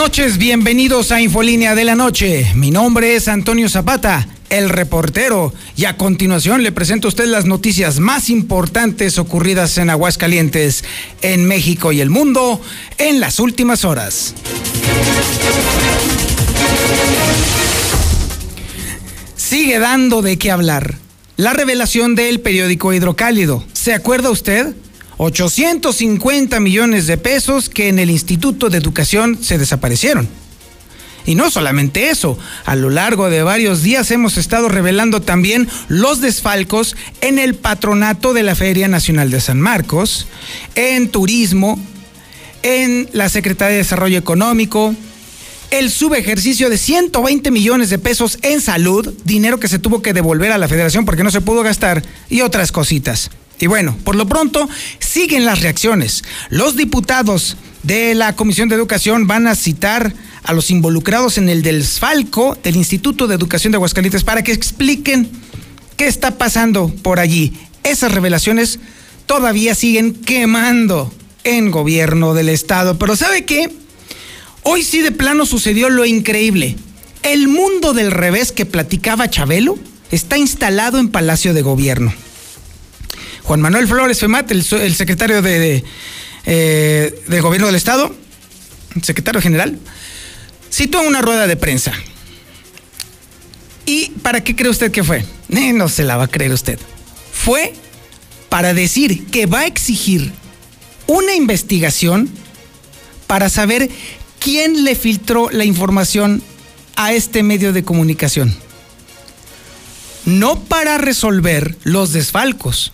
Noches, bienvenidos a Infolínea de la Noche. Mi nombre es Antonio Zapata, el reportero, y a continuación le presento a usted las noticias más importantes ocurridas en Aguascalientes, en México y el mundo en las últimas horas. Sigue dando de qué hablar. La revelación del periódico Hidrocálido. ¿Se acuerda usted? 850 millones de pesos que en el Instituto de Educación se desaparecieron. Y no solamente eso, a lo largo de varios días hemos estado revelando también los desfalcos en el patronato de la Feria Nacional de San Marcos, en turismo, en la Secretaría de Desarrollo Económico, el subejercicio de 120 millones de pesos en salud, dinero que se tuvo que devolver a la federación porque no se pudo gastar, y otras cositas. Y bueno, por lo pronto siguen las reacciones. Los diputados de la Comisión de Educación van a citar a los involucrados en el desfalco del Instituto de Educación de Aguascalientes para que expliquen qué está pasando por allí. Esas revelaciones todavía siguen quemando en gobierno del Estado. Pero ¿sabe qué? Hoy sí de plano sucedió lo increíble. El mundo del revés que platicaba Chabelo está instalado en Palacio de Gobierno. Juan Manuel Flores Femat, el, secretario de, de eh, gobierno del Estado, secretario general, citó una rueda de prensa. ¿Y para qué cree usted que fue? Eh, no se la va a creer usted. Fue para decir que va a exigir una investigación para saber quién le filtró la información a este medio de comunicación. No para resolver los desfalcos,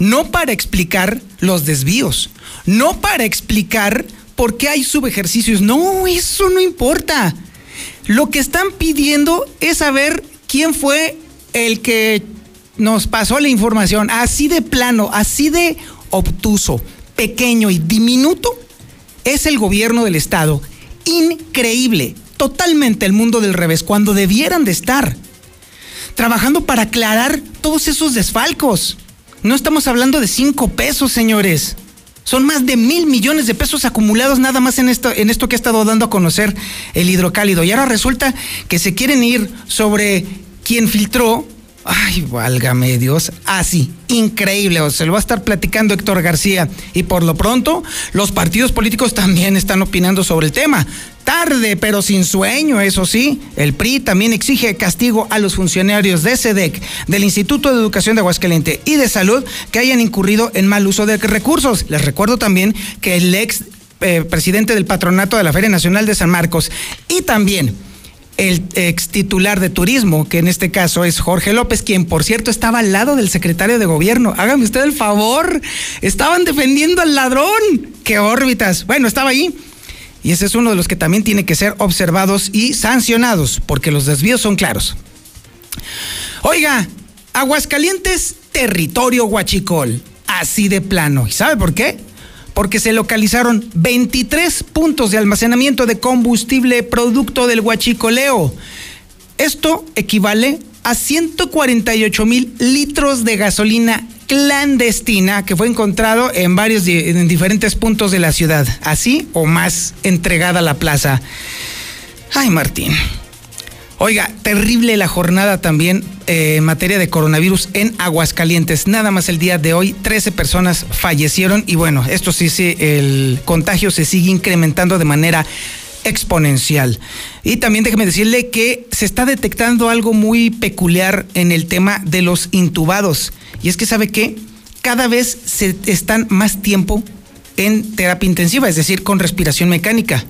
no para explicar los desvíos, no para explicar por qué hay subejercicios. No, eso no importa. Lo que están pidiendo es saber quién fue el que nos pasó la información. Así de plano, así de obtuso, pequeño y diminuto es el gobierno del Estado. Increíble, totalmente el mundo del revés, cuando debieran de estar trabajando para aclarar todos esos desfalcos. No estamos hablando de cinco pesos, señores. Son más de mil millones de pesos acumulados nada más en esto, en esto que ha estado dando a conocer el hidrocálido. Y ahora resulta que se quieren ir sobre quién filtró. Ay, válgame Dios. Así, increíble. Se lo va a estar platicando Héctor García. Y por lo pronto, los partidos políticos también están opinando sobre el tema. Tarde, pero sin sueño, eso sí. El PRI también exige castigo a los funcionarios de SEDEC, del Instituto de Educación de Aguascalientes y de Salud que hayan incurrido en mal uso de recursos. Les recuerdo también que el ex eh, presidente del patronato de la Feria Nacional de San Marcos y también el ex titular de turismo, que en este caso es Jorge López, quien por cierto estaba al lado del secretario de gobierno. Hágame usted el favor, estaban defendiendo al ladrón. ¡Qué órbitas! Bueno, estaba ahí y ese es uno de los que también tiene que ser observados y sancionados, porque los desvíos son claros. Oiga, Aguascalientes, territorio huachicol, así de plano. ¿Y sabe por qué? Porque se localizaron 23 puntos de almacenamiento de combustible producto del huachicoleo. Esto equivale a 148 mil litros de gasolina clandestina que fue encontrado en varios en diferentes puntos de la ciudad, así o más entregada a la plaza. Ay, Martín. Oiga, terrible la jornada también eh, en materia de coronavirus en Aguascalientes. Nada más el día de hoy, 13 personas fallecieron y bueno, esto sí, sí, el contagio se sigue incrementando de manera exponencial. Y también déjeme decirle que se está detectando algo muy peculiar en el tema de los intubados. Y es que sabe que cada vez se están más tiempo en terapia intensiva, es decir, con respiración mecánica.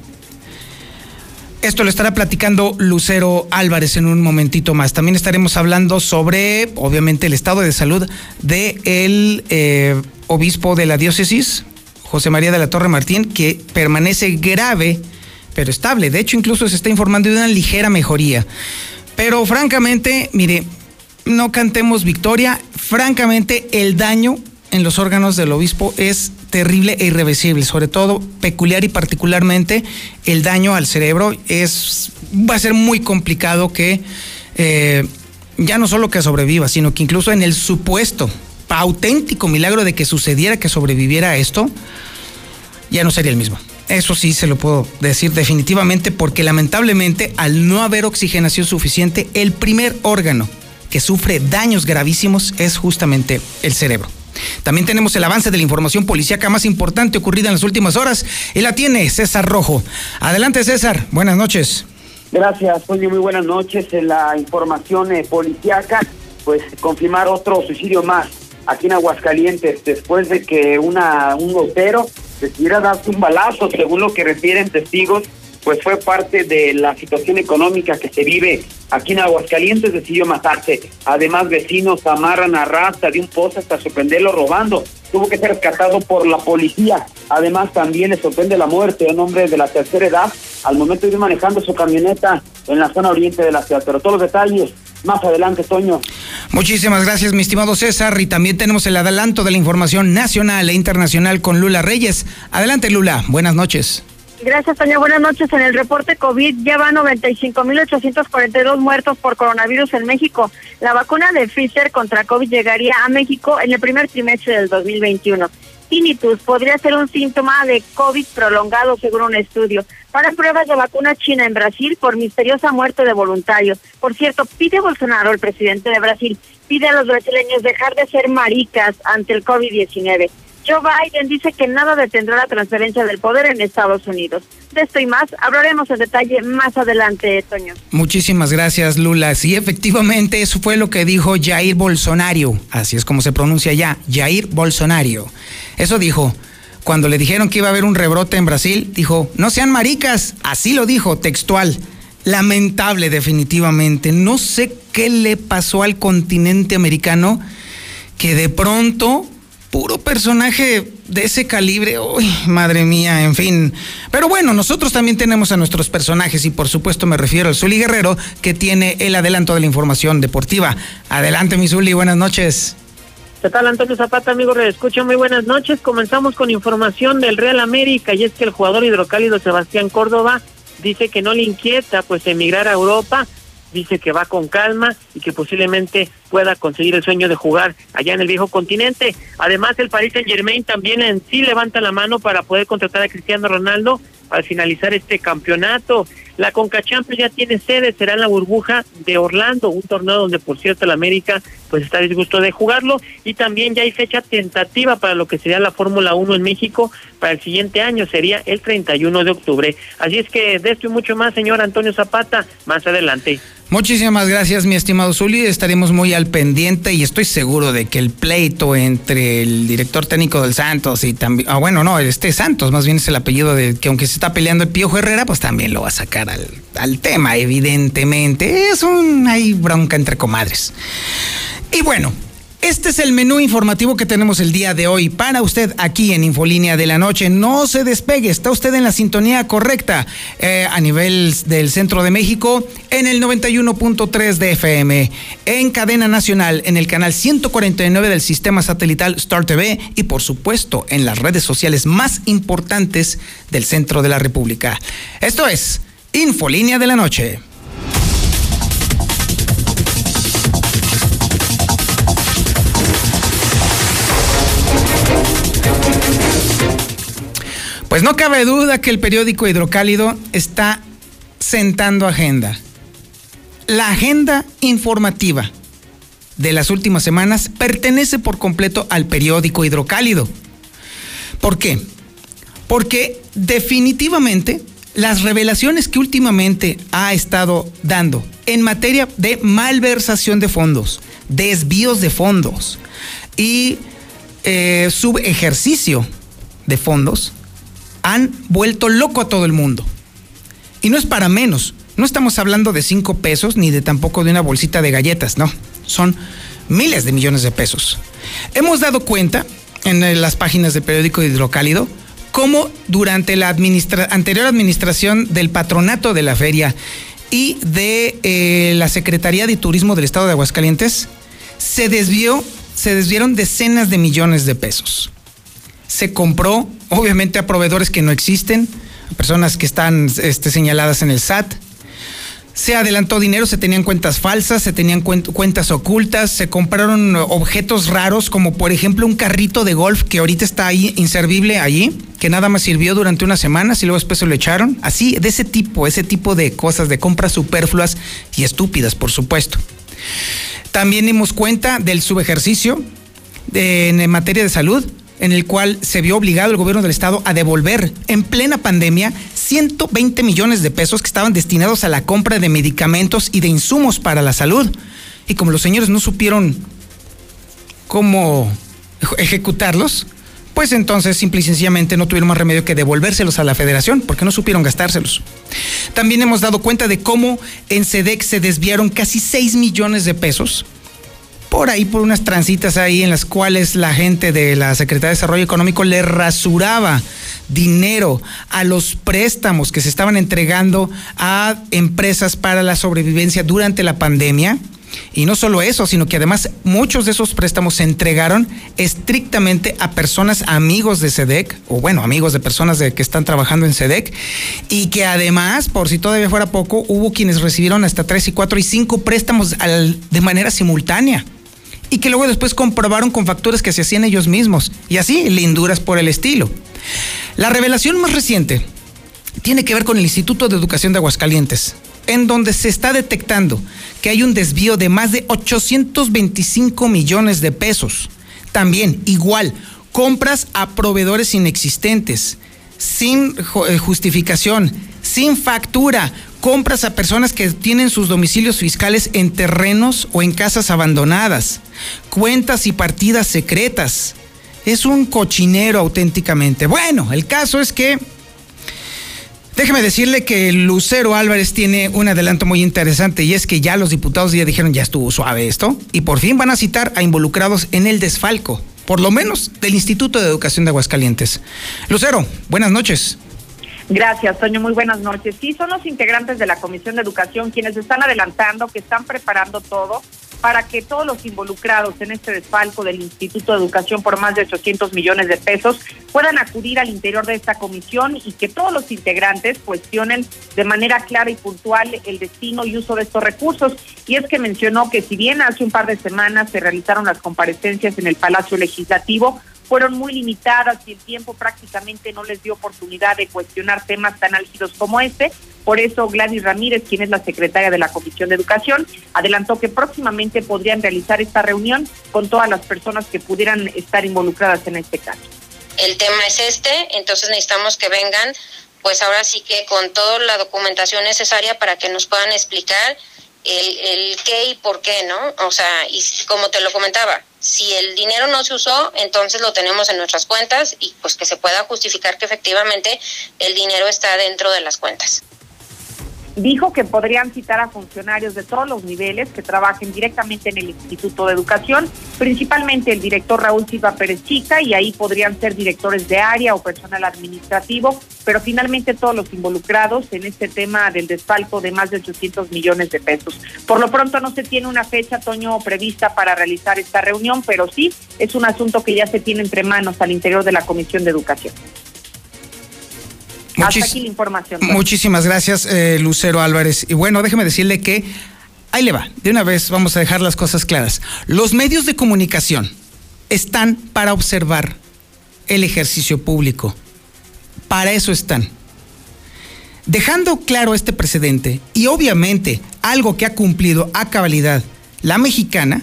Esto lo estará platicando Lucero Álvarez en un momentito más. También estaremos hablando sobre, obviamente, el estado de salud del de eh, obispo de la diócesis, José María de la Torre Martín, que permanece grave, pero estable. De hecho, incluso se está informando de una ligera mejoría. Pero francamente, mire, no cantemos victoria. Francamente, el daño en los órganos del obispo es terrible e irreversible, sobre todo peculiar y particularmente el daño al cerebro es va a ser muy complicado que eh, ya no solo que sobreviva, sino que incluso en el supuesto auténtico milagro de que sucediera que sobreviviera a esto, ya no sería el mismo. Eso sí se lo puedo decir definitivamente porque lamentablemente al no haber oxigenación suficiente, el primer órgano que sufre daños gravísimos es justamente el cerebro. También tenemos el avance de la información policíaca más importante ocurrida en las últimas horas y la tiene César Rojo. Adelante César, buenas noches. Gracias, Toño, muy buenas noches. En la información eh, policíaca, pues confirmar otro suicidio más aquí en Aguascalientes después de que un gotero decidiera darse un balazo, según lo que refieren testigos, pues fue parte de la situación económica que se vive aquí en Aguascalientes, decidió matarse. Además, vecinos amarran a rasta de un pozo hasta sorprenderlo robando. Tuvo que ser rescatado por la policía. Además, también le sorprende la muerte de un hombre de la tercera edad al momento de ir manejando su camioneta en la zona oriente de la ciudad. Pero todos los detalles más adelante, Toño. Muchísimas gracias, mi estimado César. Y también tenemos el adelanto de la información nacional e internacional con Lula Reyes. Adelante, Lula. Buenas noches. Gracias, Toño. Buenas noches. En el reporte COVID ya van 95.842 muertos por coronavirus en México. La vacuna de Pfizer contra COVID llegaría a México en el primer trimestre del 2021 tinnitus podría ser un síntoma de COVID prolongado, según un estudio. Para pruebas de vacuna china en Brasil por misteriosa muerte de voluntarios. Por cierto, pide Bolsonaro, el presidente de Brasil, pide a los brasileños dejar de ser maricas ante el COVID-19. Joe Biden dice que nada detendrá la transferencia del poder en Estados Unidos. De esto y más hablaremos en detalle más adelante, Toño. Muchísimas gracias, Lula. Sí, efectivamente, eso fue lo que dijo Jair Bolsonaro. Así es como se pronuncia ya, Jair Bolsonaro. Eso dijo. Cuando le dijeron que iba a haber un rebrote en Brasil, dijo, no sean maricas. Así lo dijo, textual. Lamentable, definitivamente. No sé qué le pasó al continente americano que de pronto puro personaje de ese calibre, uy, madre mía, en fin. Pero bueno, nosotros también tenemos a nuestros personajes y por supuesto me refiero al Zuli Guerrero que tiene el adelanto de la información deportiva. Adelante, mi Zuli, buenas noches. ¿Qué tal, Antonio Zapata, amigo? Escucho muy buenas noches. Comenzamos con información del Real América y es que el jugador hidrocálido Sebastián Córdoba dice que no le inquieta pues emigrar a Europa dice que va con calma y que posiblemente pueda conseguir el sueño de jugar allá en el viejo continente. Además, el Paris Saint Germain también en sí levanta la mano para poder contratar a Cristiano Ronaldo al finalizar este campeonato. La Conca ya tiene sede, será en la burbuja de Orlando, un torneo donde por cierto el América pues está disgusto de jugarlo y también ya hay fecha tentativa para lo que sería la Fórmula 1 en México para el siguiente año, sería el 31 de octubre. Así es que de esto y mucho más, señor Antonio Zapata, más adelante. Muchísimas gracias, mi estimado Zuli. Estaremos muy al pendiente y estoy seguro de que el pleito entre el director técnico del Santos y también, ah, bueno, no, este Santos, más bien es el apellido de que aunque se está peleando el Piojo Herrera, pues también lo va a sacar al, al tema, evidentemente. Es un, hay bronca entre comadres. Y bueno, este es el menú informativo que tenemos el día de hoy para usted aquí en Infolínea de la Noche. No se despegue, está usted en la sintonía correcta eh, a nivel del centro de México en el 91.3 de FM, en cadena nacional, en el canal 149 del sistema satelital Star TV y por supuesto en las redes sociales más importantes del centro de la República. Esto es Infolínea de la Noche. Pues no cabe duda que el periódico Hidrocálido está sentando agenda. La agenda informativa de las últimas semanas pertenece por completo al periódico Hidrocálido. ¿Por qué? Porque definitivamente las revelaciones que últimamente ha estado dando en materia de malversación de fondos, desvíos de fondos y eh, subejercicio de fondos, han vuelto loco a todo el mundo. Y no es para menos. No estamos hablando de cinco pesos ni de tampoco de una bolsita de galletas, no. Son miles de millones de pesos. Hemos dado cuenta en las páginas del periódico Hidrocálido cómo durante la anterior administración del patronato de la feria y de eh, la Secretaría de Turismo del Estado de Aguascalientes se desvió, se desviaron decenas de millones de pesos se compró, obviamente a proveedores que no existen, a personas que están este, señaladas en el SAT. Se adelantó dinero, se tenían cuentas falsas, se tenían cuentas ocultas, se compraron objetos raros como por ejemplo un carrito de golf que ahorita está ahí inservible allí que nada más sirvió durante unas semanas y luego después se lo echaron. Así, de ese tipo, ese tipo de cosas, de compras superfluas y estúpidas, por supuesto. También dimos cuenta del subejercicio en materia de salud, en el cual se vio obligado el gobierno del estado a devolver en plena pandemia 120 millones de pesos que estaban destinados a la compra de medicamentos y de insumos para la salud. Y como los señores no supieron cómo ejecutarlos, pues entonces simple y sencillamente no tuvieron más remedio que devolvérselos a la federación porque no supieron gastárselos. También hemos dado cuenta de cómo en SEDEX se desviaron casi 6 millones de pesos por ahí, por unas transitas ahí en las cuales la gente de la Secretaría de Desarrollo Económico le rasuraba dinero a los préstamos que se estaban entregando a empresas para la sobrevivencia durante la pandemia. Y no solo eso, sino que además muchos de esos préstamos se entregaron estrictamente a personas amigos de SEDEC, o bueno, amigos de personas de, que están trabajando en SEDEC, y que además, por si todavía fuera poco, hubo quienes recibieron hasta tres y cuatro y cinco préstamos de manera simultánea y que luego después comprobaron con facturas que se hacían ellos mismos, y así linduras por el estilo. La revelación más reciente tiene que ver con el Instituto de Educación de Aguascalientes, en donde se está detectando que hay un desvío de más de 825 millones de pesos. También, igual, compras a proveedores inexistentes, sin eh, justificación, sin factura, compras a personas que tienen sus domicilios fiscales en terrenos o en casas abandonadas, cuentas y partidas secretas. Es un cochinero auténticamente. Bueno, el caso es que Déjeme decirle que Lucero Álvarez tiene un adelanto muy interesante y es que ya los diputados ya dijeron ya estuvo suave esto y por fin van a citar a involucrados en el desfalco, por lo menos del Instituto de Educación de Aguascalientes. Lucero, buenas noches. Gracias, Toño. Muy buenas noches. Sí, son los integrantes de la Comisión de Educación quienes están adelantando, que están preparando todo para que todos los involucrados en este desfalco del Instituto de Educación por más de 800 millones de pesos puedan acudir al interior de esta comisión y que todos los integrantes cuestionen de manera clara y puntual el destino y uso de estos recursos. Y es que mencionó que si bien hace un par de semanas se realizaron las comparecencias en el Palacio Legislativo, fueron muy limitadas y el tiempo prácticamente no les dio oportunidad de cuestionar temas tan álgidos como este. Por eso Gladys Ramírez, quien es la secretaria de la Comisión de Educación, adelantó que próximamente podrían realizar esta reunión con todas las personas que pudieran estar involucradas en este caso. El tema es este, entonces necesitamos que vengan, pues ahora sí que con toda la documentación necesaria para que nos puedan explicar el, el qué y por qué, ¿no? O sea, y como te lo comentaba, si el dinero no se usó, entonces lo tenemos en nuestras cuentas y pues que se pueda justificar que efectivamente el dinero está dentro de las cuentas. Dijo que podrían citar a funcionarios de todos los niveles que trabajen directamente en el Instituto de Educación, principalmente el director Raúl Silva Pérez Chica, y ahí podrían ser directores de área o personal administrativo, pero finalmente todos los involucrados en este tema del desfalco de más de 800 millones de pesos. Por lo pronto no se tiene una fecha, Toño, prevista para realizar esta reunión, pero sí es un asunto que ya se tiene entre manos al interior de la Comisión de Educación. Hasta aquí la información. Muchísimas gracias, eh, Lucero Álvarez. Y bueno, déjeme decirle que ahí le va. De una vez vamos a dejar las cosas claras. Los medios de comunicación están para observar el ejercicio público. Para eso están. Dejando claro este precedente y obviamente algo que ha cumplido a cabalidad la mexicana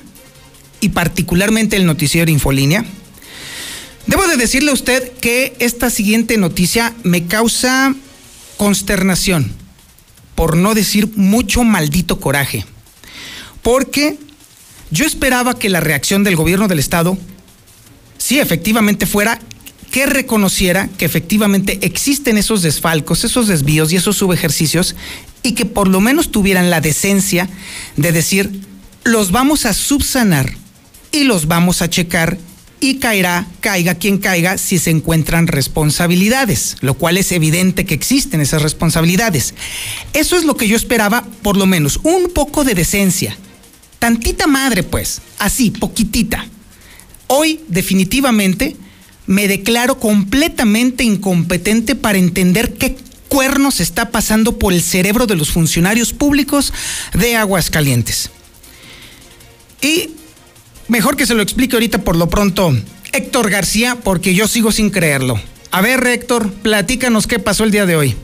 y particularmente el noticiero Infolínea, Debo de decirle a usted que esta siguiente noticia me causa consternación, por no decir mucho maldito coraje, porque yo esperaba que la reacción del gobierno del estado, sí, efectivamente fuera que reconociera que efectivamente existen esos desfalcos, esos desvíos y esos subejercicios y que por lo menos tuvieran la decencia de decir, los vamos a subsanar y los vamos a checar y caerá, caiga quien caiga, si se encuentran responsabilidades, lo cual es evidente que existen esas responsabilidades. Eso es lo que yo esperaba, por lo menos, un poco de decencia. Tantita madre, pues, así, poquitita. Hoy, definitivamente, me declaro completamente incompetente para entender qué cuernos está pasando por el cerebro de los funcionarios públicos de Aguascalientes. Y Mejor que se lo explique ahorita por lo pronto Héctor García, porque yo sigo sin creerlo. A ver, Héctor, platícanos qué pasó el día de hoy.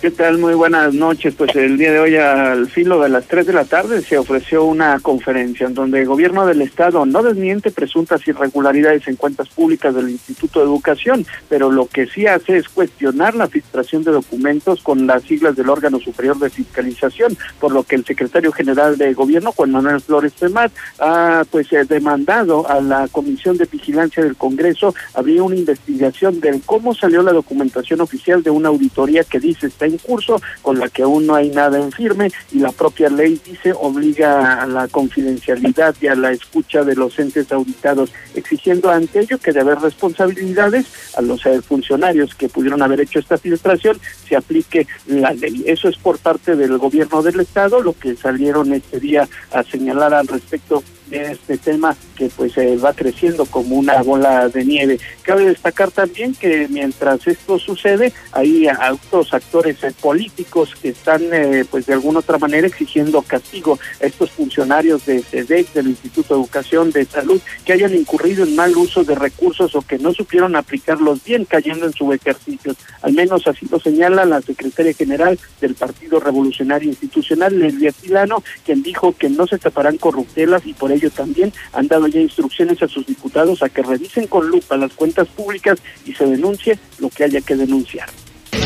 ¿Qué tal? Muy buenas noches. Pues el día de hoy al filo de las 3 de la tarde se ofreció una conferencia en donde el gobierno del estado no desmiente presuntas irregularidades en cuentas públicas del Instituto de Educación, pero lo que sí hace es cuestionar la filtración de documentos con las siglas del órgano superior de fiscalización, por lo que el secretario general de gobierno, Juan Manuel Flores Femat, ha pues eh, demandado a la Comisión de Vigilancia del Congreso abrir una investigación de cómo salió la documentación oficial de una auditoría que dice está en curso, con la que aún no hay nada en firme y la propia ley dice obliga a la confidencialidad y a la escucha de los entes auditados, exigiendo ante ello que de haber responsabilidades a los eh, funcionarios que pudieron haber hecho esta filtración se aplique la ley. Eso es por parte del gobierno del estado, lo que salieron este día a señalar al respecto este tema que pues eh, va creciendo como una bola de nieve. Cabe destacar también que mientras esto sucede, hay otros actores eh, políticos que están eh, pues de alguna otra manera exigiendo castigo a estos funcionarios de SEDEC, del Instituto de Educación de Salud, que hayan incurrido en mal uso de recursos o que no supieron aplicarlos bien cayendo en su ejercicio. Al menos así lo señala la secretaria general del Partido Revolucionario Institucional, Leslie Tilano, quien dijo que no se taparán corruptelas y por también han dado ya instrucciones a sus diputados a que revisen con lupa las cuentas públicas y se denuncie lo que haya que denunciar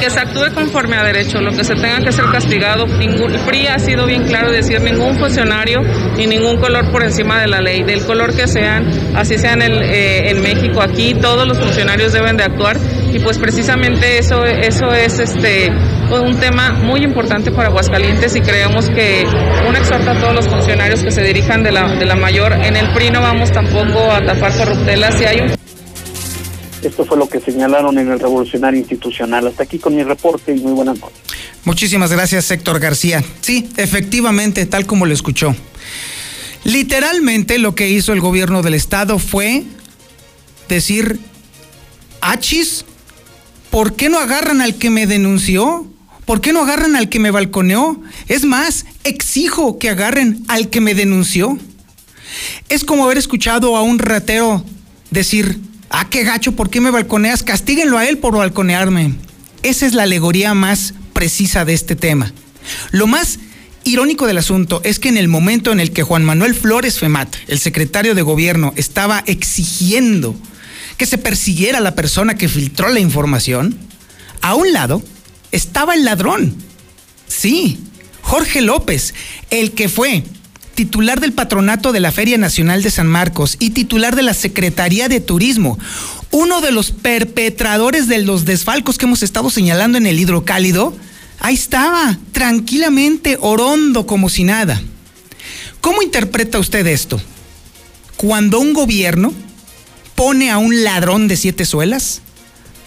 que se actúe conforme a derecho, lo que se tenga que ser castigado. Ningún, el PRI ha sido bien claro decir ningún funcionario y ningún color por encima de la ley, del color que sean, así sean el, eh, en México, aquí todos los funcionarios deben de actuar y pues precisamente eso, eso es este un tema muy importante para Aguascalientes y creemos que un exhorta a todos los funcionarios que se dirijan de la, de la mayor. En el PRI no vamos tampoco a tapar corruptelas. Si hay un... Esto fue lo que señalaron en el Revolucionario Institucional. Hasta aquí con mi reporte y muy buenas noches. Muchísimas gracias, Héctor García. Sí, efectivamente, tal como lo escuchó. Literalmente lo que hizo el gobierno del estado fue decir, achis, ¿por qué no agarran al que me denunció? ¿Por qué no agarran al que me balconeó? Es más, exijo que agarren al que me denunció. Es como haber escuchado a un ratero decir, ah, qué gacho, ¿por qué me balconeas? Castíguenlo a él por balconearme. Esa es la alegoría más precisa de este tema. Lo más irónico del asunto es que en el momento en el que Juan Manuel Flores Femat, el secretario de gobierno, estaba exigiendo que se persiguiera a la persona que filtró la información, a un lado estaba el ladrón. Sí, Jorge López, el que fue titular del patronato de la Feria Nacional de San Marcos y titular de la Secretaría de Turismo, uno de los perpetradores de los desfalcos que hemos estado señalando en el hidrocálido, ahí estaba, tranquilamente, orondo como si nada. ¿Cómo interpreta usted esto? Cuando un gobierno pone a un ladrón de siete suelas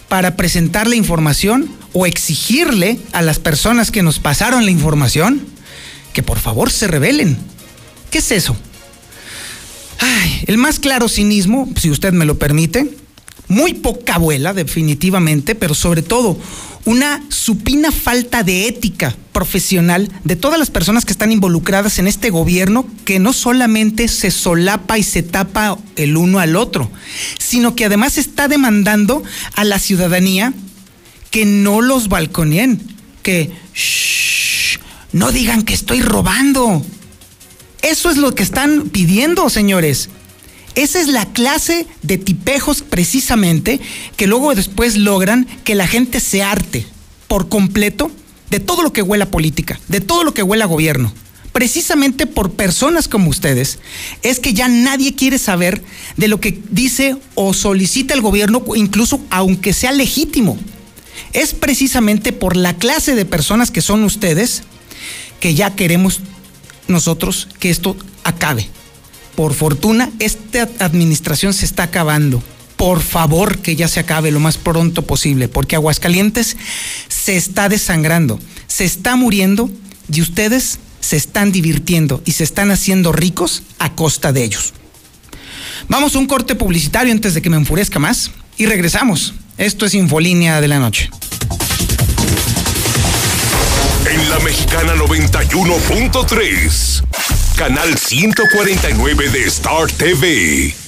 para presentar la información o exigirle a las personas que nos pasaron la información que por favor se revelen. ¿Qué es eso? Ay, el más claro cinismo, si usted me lo permite, muy poca abuela definitivamente, pero sobre todo una supina falta de ética profesional de todas las personas que están involucradas en este gobierno que no solamente se solapa y se tapa el uno al otro, sino que además está demandando a la ciudadanía que no los balconeen, que no digan que estoy robando. Eso es lo que están pidiendo, señores. Esa es la clase de tipejos precisamente que luego después logran que la gente se arte por completo de todo lo que huela política, de todo lo que huela gobierno. Precisamente por personas como ustedes, es que ya nadie quiere saber de lo que dice o solicita el gobierno, incluso aunque sea legítimo. Es precisamente por la clase de personas que son ustedes que ya queremos nosotros que esto acabe por fortuna, esta administración se está acabando. Por favor, que ya se acabe lo más pronto posible, porque Aguascalientes se está desangrando, se está muriendo y ustedes se están divirtiendo y se están haciendo ricos a costa de ellos. Vamos a un corte publicitario antes de que me enfurezca más y regresamos. Esto es Infolínea de la Noche. En la Mexicana 91.3 canal 149 de Star TV.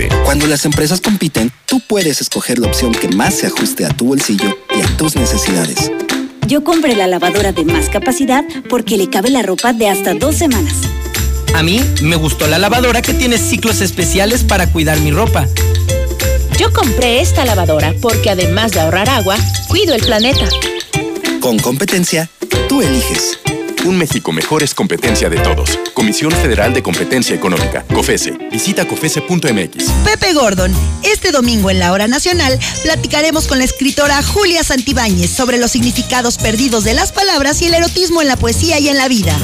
Cuando las empresas compiten, tú puedes escoger la opción que más se ajuste a tu bolsillo y a tus necesidades. Yo compré la lavadora de más capacidad porque le cabe la ropa de hasta dos semanas. A mí me gustó la lavadora que tiene ciclos especiales para cuidar mi ropa. Yo compré esta lavadora porque además de ahorrar agua, cuido el planeta. Con competencia, tú eliges. Un México mejor es competencia de todos. Comisión Federal de Competencia Económica, COFESE. Visita COFESE.mx. Pepe Gordon, este domingo en la Hora Nacional platicaremos con la escritora Julia Santibáñez sobre los significados perdidos de las palabras y el erotismo en la poesía y en la vida.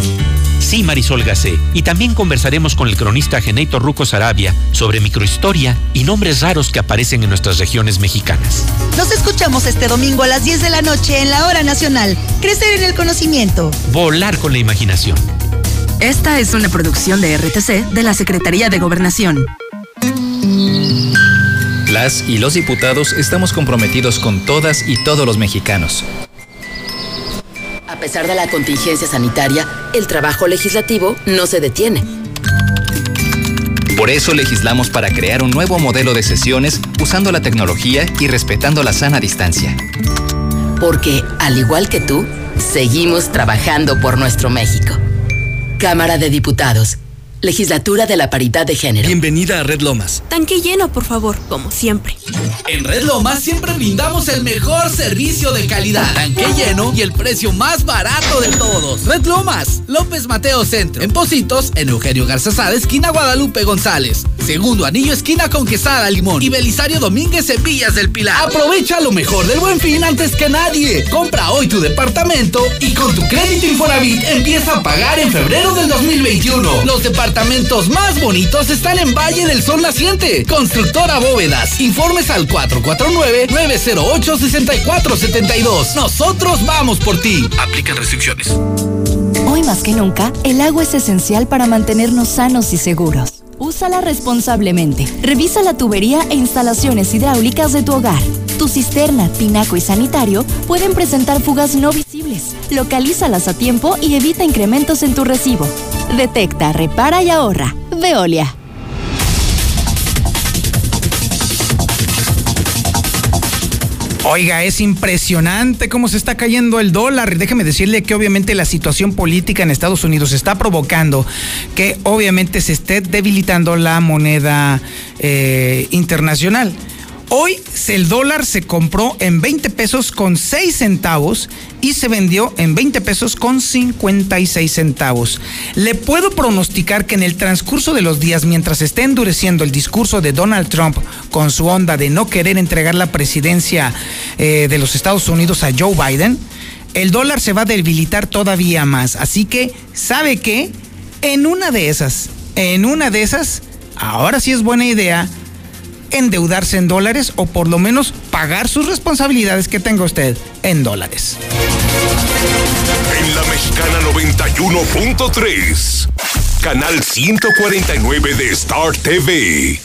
Sí, Marisol Gacé. Y también conversaremos con el cronista Geneito Ruco Sarabia sobre microhistoria y nombres raros que aparecen en nuestras regiones mexicanas. Nos escuchamos este domingo a las 10 de la noche en la Hora Nacional. Crecer en el conocimiento. Volar con la imaginación. Esta es una producción de RTC de la Secretaría de Gobernación. Las y los diputados estamos comprometidos con todas y todos los mexicanos. A pesar de la contingencia sanitaria, el trabajo legislativo no se detiene. Por eso legislamos para crear un nuevo modelo de sesiones usando la tecnología y respetando la sana distancia. Porque, al igual que tú, seguimos trabajando por nuestro México. Cámara de Diputados. Legislatura de la Paridad de Género. Bienvenida a Red Lomas. Tanque lleno, por favor, como siempre. En Red Lomas siempre brindamos el mejor servicio de calidad. Tanque lleno y el precio más barato de todos. Red Lomas, López Mateo Centro. En Positos, en Eugenio Garzazada, esquina Guadalupe González. Segundo anillo, esquina con Quesada Limón. Y Belisario Domínguez en Villas del Pilar. Aprovecha lo mejor del buen fin antes que nadie. Compra hoy tu departamento y con tu crédito Infonavit empieza a pagar en febrero del 2021. Los departamentos departamentos más bonitos están en Valle del Sol Naciente. Constructora Bóvedas. Informes al 449-908-6472. Nosotros vamos por ti. Aplican restricciones. Hoy más que nunca, el agua es esencial para mantenernos sanos y seguros. Úsala responsablemente. Revisa la tubería e instalaciones hidráulicas de tu hogar. Tu cisterna, tinaco y sanitario pueden presentar fugas no visibles. Localízalas a tiempo y evita incrementos en tu recibo. Detecta, repara y ahorra. Veolia. Oiga, es impresionante cómo se está cayendo el dólar. Déjeme decirle que obviamente la situación política en Estados Unidos está provocando que obviamente se esté debilitando la moneda eh, internacional. Hoy el dólar se compró en 20 pesos con 6 centavos y se vendió en 20 pesos con 56 centavos. Le puedo pronosticar que en el transcurso de los días, mientras esté endureciendo el discurso de Donald Trump con su onda de no querer entregar la presidencia eh, de los Estados Unidos a Joe Biden, el dólar se va a debilitar todavía más. Así que, ¿sabe qué? En una de esas, en una de esas, ahora sí es buena idea endeudarse en dólares o por lo menos pagar sus responsabilidades que tenga usted en dólares. En la mexicana 91.3, canal 149 de Star TV.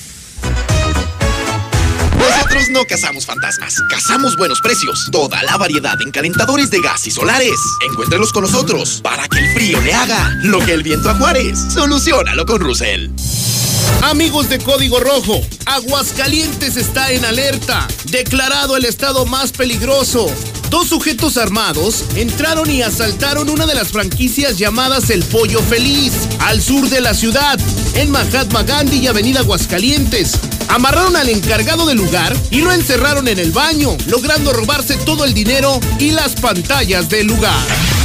Nosotros no cazamos fantasmas, cazamos buenos precios. Toda la variedad en calentadores de gas y solares. Encuéntrelos con nosotros para que el frío le haga lo que el viento a Juárez. Solucionalo con Russell. Amigos de Código Rojo, Aguascalientes está en alerta. Declarado el estado más peligroso. Dos sujetos armados entraron y asaltaron una de las franquicias llamadas El Pollo Feliz, al sur de la ciudad, en Mahatma Gandhi y Avenida Aguascalientes. Amarraron al encargado del lugar y lo encerraron en el baño, logrando robarse todo el dinero y las pantallas del lugar.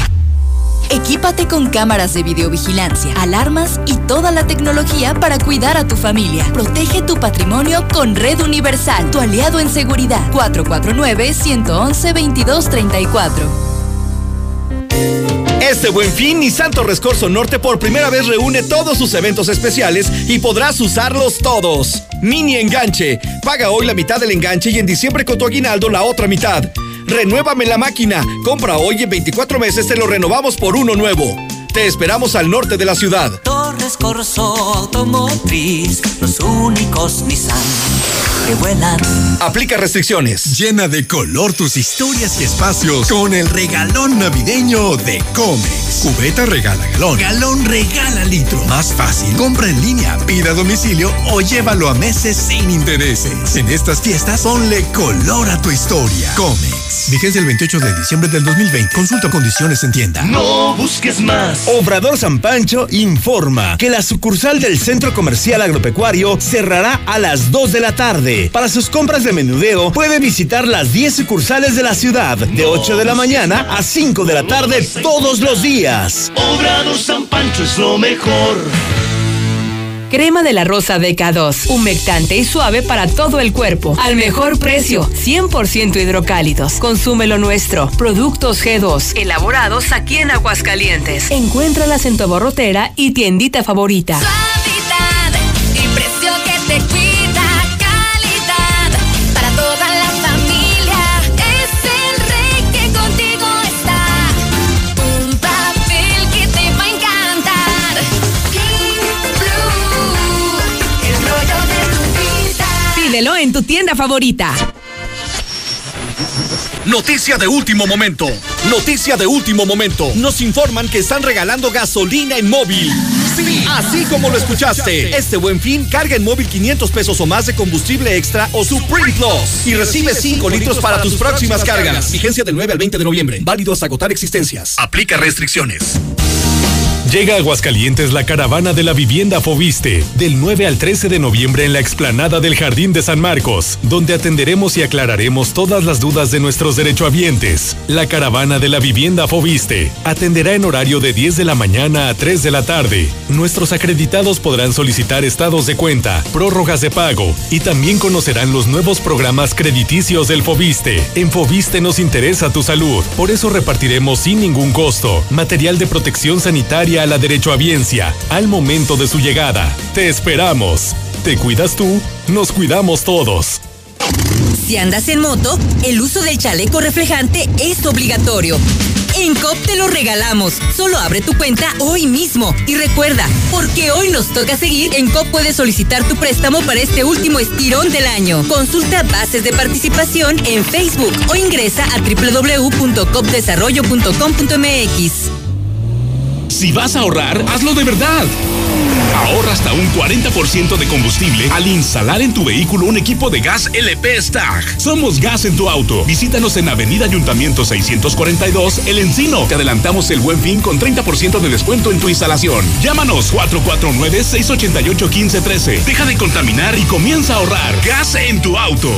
Equípate con cámaras de videovigilancia, alarmas y toda la tecnología para cuidar a tu familia. Protege tu patrimonio con Red Universal, tu aliado en seguridad. 449-111-2234. Este buen fin, Nissan Torres Corso Norte por primera vez reúne todos sus eventos especiales y podrás usarlos todos. Mini enganche. Paga hoy la mitad del enganche y en diciembre con tu aguinaldo la otra mitad. Renuévame la máquina. Compra hoy en 24 meses te lo renovamos por uno nuevo. Te esperamos al norte de la ciudad. Torres Corso Automotriz, los únicos Nissan que vuelan. Aplica restricciones. Llena de color tus historias y espacios con el regalón navideño de Comex. Cubeta regala galón. Galón regala litro. Más fácil. Compra en línea, pida a domicilio o llévalo a meses sin intereses. En estas fiestas, ponle color a tu historia. Comex. Vigencia el 28 de diciembre del 2020. Consulta condiciones en tienda. No busques más. Obrador San Pancho informa que la sucursal del Centro Comercial Agropecuario cerrará a las 2 de la tarde. Para sus compras de menudeo, puede visitar las 10 sucursales de la ciudad de 8 de la mañana a 5 de la tarde todos los días. Obrador San Pancho es lo mejor. Crema de la rosa DK2, humectante y suave para todo el cuerpo, al mejor precio, 100% hidrocálidos. Consume lo nuestro. Productos G2, elaborados aquí en Aguascalientes. Encuéntralas en tu aborrotera y tiendita favorita. Suavidad tu tienda favorita. Noticia de último momento. Noticia de último momento. Nos informan que están regalando gasolina en móvil. Sí, así como lo escuchaste. Este buen fin, carga en móvil 500 pesos o más de combustible extra o Supreme Plus y recibe 5 litros para tus próximas cargas. Vigencia del 9 al 20 de noviembre. Válido hasta agotar existencias. Aplica restricciones. Llega a Aguascalientes la caravana de la vivienda Fobiste, del 9 al 13 de noviembre en la explanada del Jardín de San Marcos, donde atenderemos y aclararemos todas las dudas de nuestros derechohabientes. La caravana de la vivienda Fobiste atenderá en horario de 10 de la mañana a 3 de la tarde. Nuestros acreditados podrán solicitar estados de cuenta, prórrogas de pago y también conocerán los nuevos programas crediticios del Fobiste. En Fobiste nos interesa tu salud, por eso repartiremos sin ningún costo material de protección sanitaria a la derechohabiencia al momento de su llegada. Te esperamos. Te cuidas tú, nos cuidamos todos. Si andas en moto, el uso del chaleco reflejante es obligatorio. En COP te lo regalamos. Solo abre tu cuenta hoy mismo. Y recuerda, porque hoy nos toca seguir, en COP puedes solicitar tu préstamo para este último estirón del año. Consulta bases de participación en Facebook o ingresa a www.copdesarrollo.com.mx. Si vas a ahorrar, hazlo de verdad. Ahorra hasta un 40% de combustible al instalar en tu vehículo un equipo de gas LP Stag. Somos gas en tu auto. Visítanos en Avenida Ayuntamiento 642, El Encino. Te adelantamos el buen fin con 30% de descuento en tu instalación. Llámanos 449-688-1513. Deja de contaminar y comienza a ahorrar. Gas en tu auto.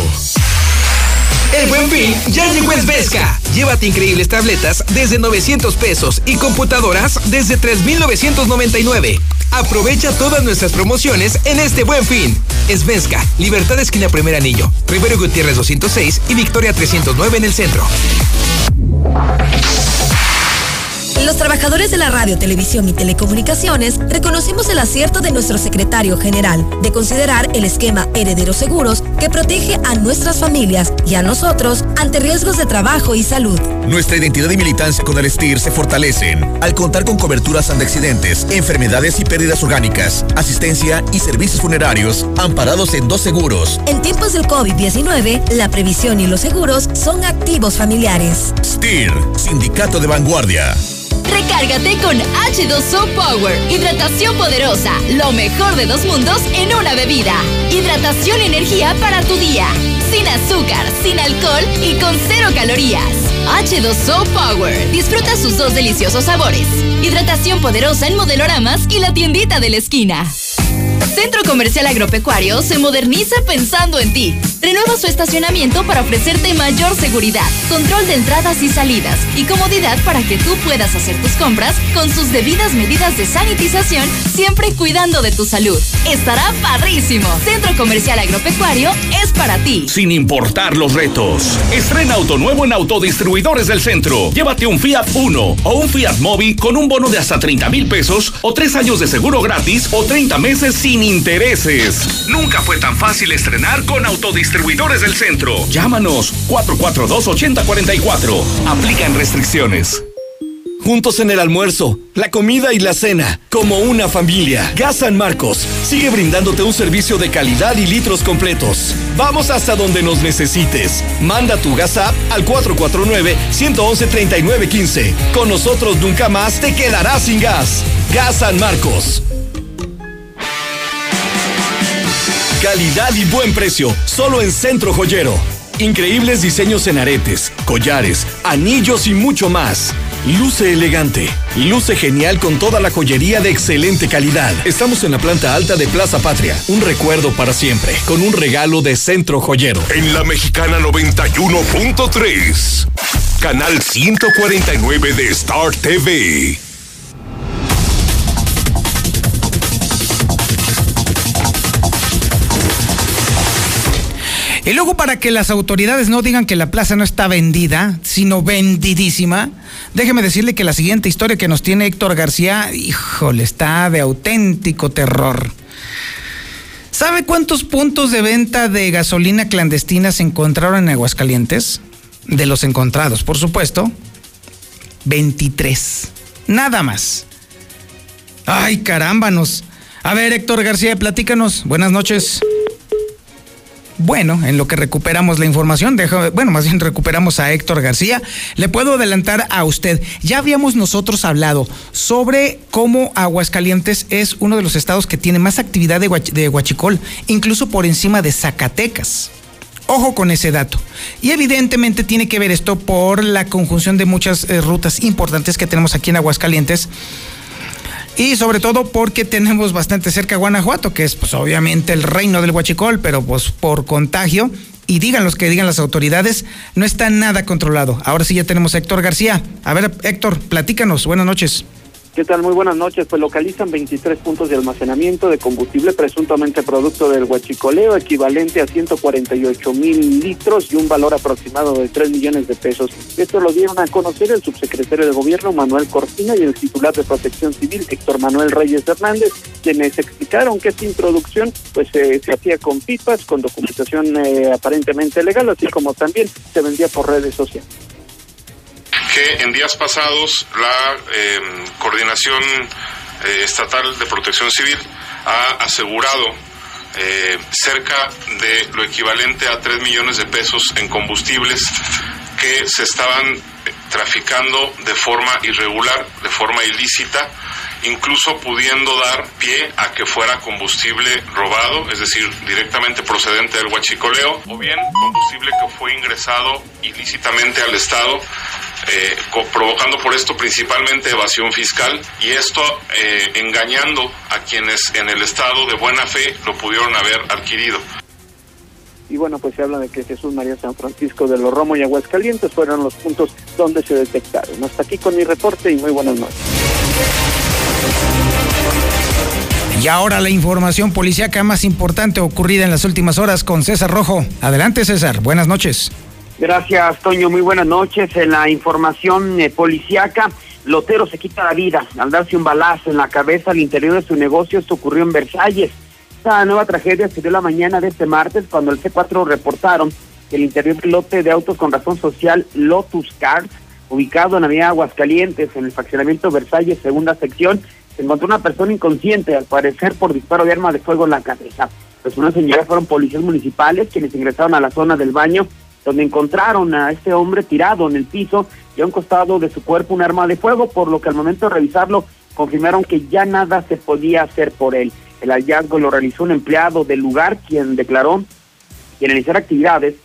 El buen fin ya llegó en Vesca. Llévate increíbles tabletas desde 900 pesos y computadoras desde 3,999. Aprovecha todas nuestras promociones en este buen fin. Esvesca, Libertad Esquina Primer Anillo, Rivero Gutiérrez 206 y Victoria 309 en el centro. Los trabajadores de la radio, televisión y telecomunicaciones reconocemos el acierto de nuestro secretario general de considerar el esquema Herederos Seguros que protege a nuestras familias y a nosotros ante riesgos de trabajo y salud. Nuestra identidad y militancia con el STIR se fortalecen al contar con coberturas ante accidentes, enfermedades y pérdidas orgánicas, asistencia y servicios funerarios amparados en dos seguros. En tiempos del COVID-19, la previsión y los seguros son activos familiares. STIR, Sindicato de Vanguardia. Recárgate con H2O Power. Hidratación poderosa. Lo mejor de dos mundos en una bebida. Hidratación y energía para tu día. Sin azúcar, sin alcohol y con cero calorías. H2O Power. Disfruta sus dos deliciosos sabores. Hidratación poderosa en modeloramas y la tiendita de la esquina. Centro Comercial Agropecuario se moderniza pensando en ti. Renueva su estacionamiento para ofrecerte mayor seguridad, control de entradas y salidas y comodidad para que tú puedas hacer tus compras con sus debidas medidas de sanitización, siempre cuidando de tu salud. Estará padrísimo. Centro Comercial Agropecuario es para ti. Sin importar los retos. Estrena auto nuevo en Autodistribuidores del Centro. Llévate un Fiat Uno o un Fiat Mobi con un bono de hasta 30 mil pesos o tres años de seguro gratis o 30 meses sin intereses. Nunca fue tan fácil estrenar con Autodistribuidores del Centro. Llámanos 442-8044. Aplican restricciones. Juntos en el almuerzo, la comida y la cena, como una familia. Gas San Marcos sigue brindándote un servicio de calidad y litros completos. Vamos hasta donde nos necesites. Manda tu gas app al 449-111-3915. Con nosotros nunca más te quedarás sin gas. Gas San Marcos. Calidad y buen precio, solo en Centro Joyero. Increíbles diseños en aretes, collares, anillos y mucho más. Luce elegante, luce genial con toda la joyería de excelente calidad. Estamos en la planta alta de Plaza Patria, un recuerdo para siempre, con un regalo de Centro Joyero. En la Mexicana 91.3, canal 149 de Star TV. Y luego para que las autoridades no digan que la plaza no está vendida, sino vendidísima, déjeme decirle que la siguiente historia que nos tiene Héctor García, híjole, está de auténtico terror. ¿Sabe cuántos puntos de venta de gasolina clandestina se encontraron en Aguascalientes? De los encontrados, por supuesto. 23. Nada más. Ay, carámbanos. A ver, Héctor García, platícanos. Buenas noches. Bueno, en lo que recuperamos la información, deja, bueno, más bien recuperamos a Héctor García, le puedo adelantar a usted, ya habíamos nosotros hablado sobre cómo Aguascalientes es uno de los estados que tiene más actividad de, huach, huachicol, incluso por encima de Zacatecas. Ojo con ese dato. Y evidentemente tiene que ver esto por la conjunción de muchas eh, rutas importantes que tenemos aquí en Aguascalientes y sobre todo porque tenemos bastante cerca Guanajuato, que es pues obviamente el reino del huachicol, pero pues por contagio, y digan los que digan las autoridades, no está nada controlado. Ahora sí ya tenemos a Héctor García. A ver, Héctor, platícanos, buenas noches. ¿Qué tal? Muy buenas noches. Pues localizan 23 puntos de almacenamiento de combustible presuntamente producto del huachicoleo, equivalente a 148 mil litros y un valor aproximado de 3 millones de pesos. Esto lo dieron a conocer el subsecretario de Gobierno, Manuel Cortina, y el titular de Protección Civil, Héctor Manuel Reyes Hernández, quienes explicaron que esta introducción pues eh, se hacía con pipas, con documentación eh, aparentemente legal, así como también se vendía por redes sociales en días pasados la eh, Coordinación eh, Estatal de Protección Civil ha asegurado eh, cerca de lo equivalente a 3 millones de pesos en combustibles que se estaban traficando de forma irregular, de forma ilícita, incluso pudiendo dar pie a que fuera combustible robado, es decir, directamente procedente del huachicoleo, o bien combustible que fue ingresado ilícitamente al Estado eh, provocando por esto principalmente evasión fiscal y esto eh, engañando a quienes en el estado de buena fe lo pudieron haber adquirido. Y bueno, pues se habla de que Jesús María San Francisco de los Romo y Aguascalientes fueron los puntos donde se detectaron. Hasta aquí con mi reporte y muy buenas noches. Y ahora la información policíaca más importante ocurrida en las últimas horas con César Rojo. Adelante César, buenas noches. Gracias, Toño. Muy buenas noches. En la información eh, policíaca, Lotero se quita la vida al darse un balazo en la cabeza al interior de su negocio. Esto ocurrió en Versalles. Esta nueva tragedia se dio la mañana de este martes cuando el C4 reportaron que el interior del lote de autos con razón social Lotus Cars, ubicado en Avenida Aguascalientes, en el faccionamiento Versalles, segunda sección, se encontró una persona inconsciente, al parecer por disparo de arma de fuego en la cabeza. Pues unas señoras fueron policías municipales quienes ingresaron a la zona del baño donde encontraron a este hombre tirado en el piso y a un costado de su cuerpo un arma de fuego, por lo que al momento de revisarlo confirmaron que ya nada se podía hacer por él. El hallazgo lo realizó un empleado del lugar, quien declaró que al iniciar actividades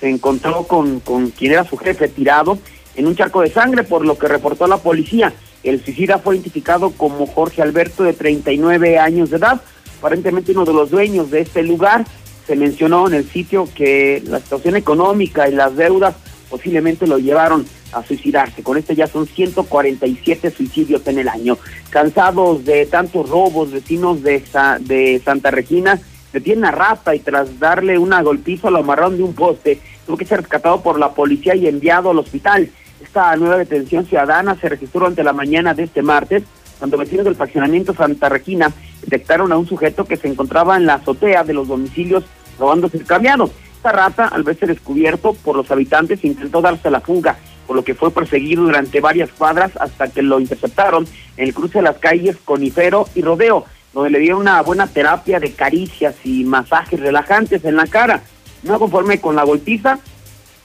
se encontró con, con quien era su jefe tirado en un charco de sangre, por lo que reportó a la policía. El suicida fue identificado como Jorge Alberto, de 39 años de edad, aparentemente uno de los dueños de este lugar. Se mencionó en el sitio que la situación económica y las deudas posiblemente lo llevaron a suicidarse. Con este ya son 147 suicidios en el año. Cansados de tantos robos, vecinos de, Santa Regina detienen a Rata y tras darle una golpiza lo amarraron de un poste. Tuvo que ser rescatado por la policía y enviado al hospital. Esta nueva detención ciudadana se registró durante la mañana de este martes, cuando vecinos del fraccionamiento Santa Regina detectaron a un sujeto que se encontraba en la azotea de los domicilios robándose el cambiado. Esta rata, al verse descubierto por los habitantes, intentó darse la fuga, por lo que fue perseguido durante varias cuadras hasta que lo interceptaron en el cruce de las calles Conifero y Rodeo donde le dieron una buena terapia de caricias y masajes relajantes en la cara. No conforme con la golpiza,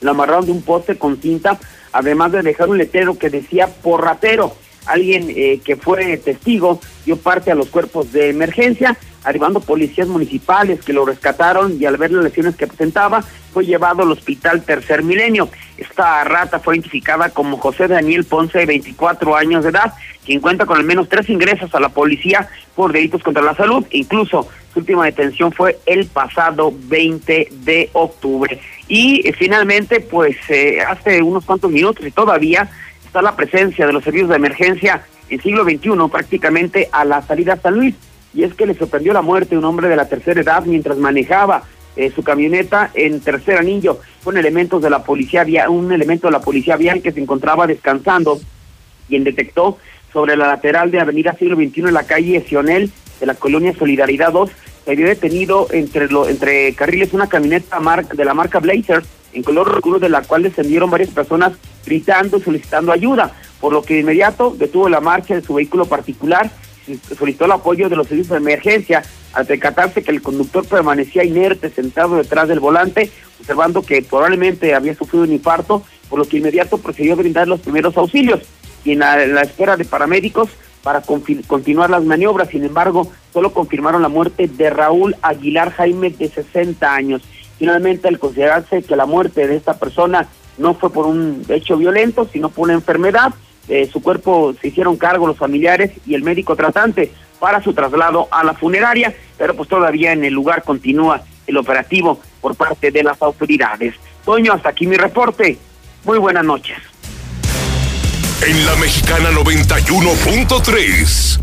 lo amarraron de un poste con cinta, además de dejar un letrero que decía porratero. Alguien eh, que fue testigo dio parte a los cuerpos de emergencia, arribando policías municipales que lo rescataron y al ver las lesiones que presentaba, fue llevado al hospital Tercer Milenio. Esta rata fue identificada como José Daniel Ponce, de 24 años de edad, quien cuenta con al menos tres ingresos a la policía por delitos contra la salud. Incluso su última detención fue el pasado 20 de octubre. Y eh, finalmente, pues eh, hace unos cuantos minutos y todavía está la presencia de los servicios de emergencia en siglo XXI prácticamente a la salida a San Luis. Y es que le sorprendió la muerte de un hombre de la tercera edad mientras manejaba eh, su camioneta en tercer anillo con elementos de la policía un elemento de la policía vial que se encontraba descansando quien detectó sobre la lateral de Avenida Siglo XXI en la calle Sionel de la colonia Solidaridad 2 se había detenido entre lo, entre carriles una camioneta de la marca Blazer en color oscuro de la cual descendieron varias personas gritando y solicitando ayuda, por lo que de inmediato detuvo la marcha de su vehículo particular solicitó el apoyo de los servicios de emergencia. Al percatarse que el conductor permanecía inerte sentado detrás del volante, observando que probablemente había sufrido un infarto, por lo que inmediato procedió a brindar los primeros auxilios. Y en la, espera de paramédicos para continuar las maniobras. Sin embargo, solo confirmaron la muerte de Raúl Aguilar Jaime de 60 años. Finalmente, al considerarse que la muerte de esta persona no fue por un hecho violento, sino por una enfermedad, eh, su cuerpo se hicieron cargo los familiares y el médico tratante para su traslado a la funeraria, pero pues todavía en el lugar continúa el operativo por parte de las autoridades. Toño, hasta aquí mi reporte. Muy buenas noches. En la Mexicana 91.3,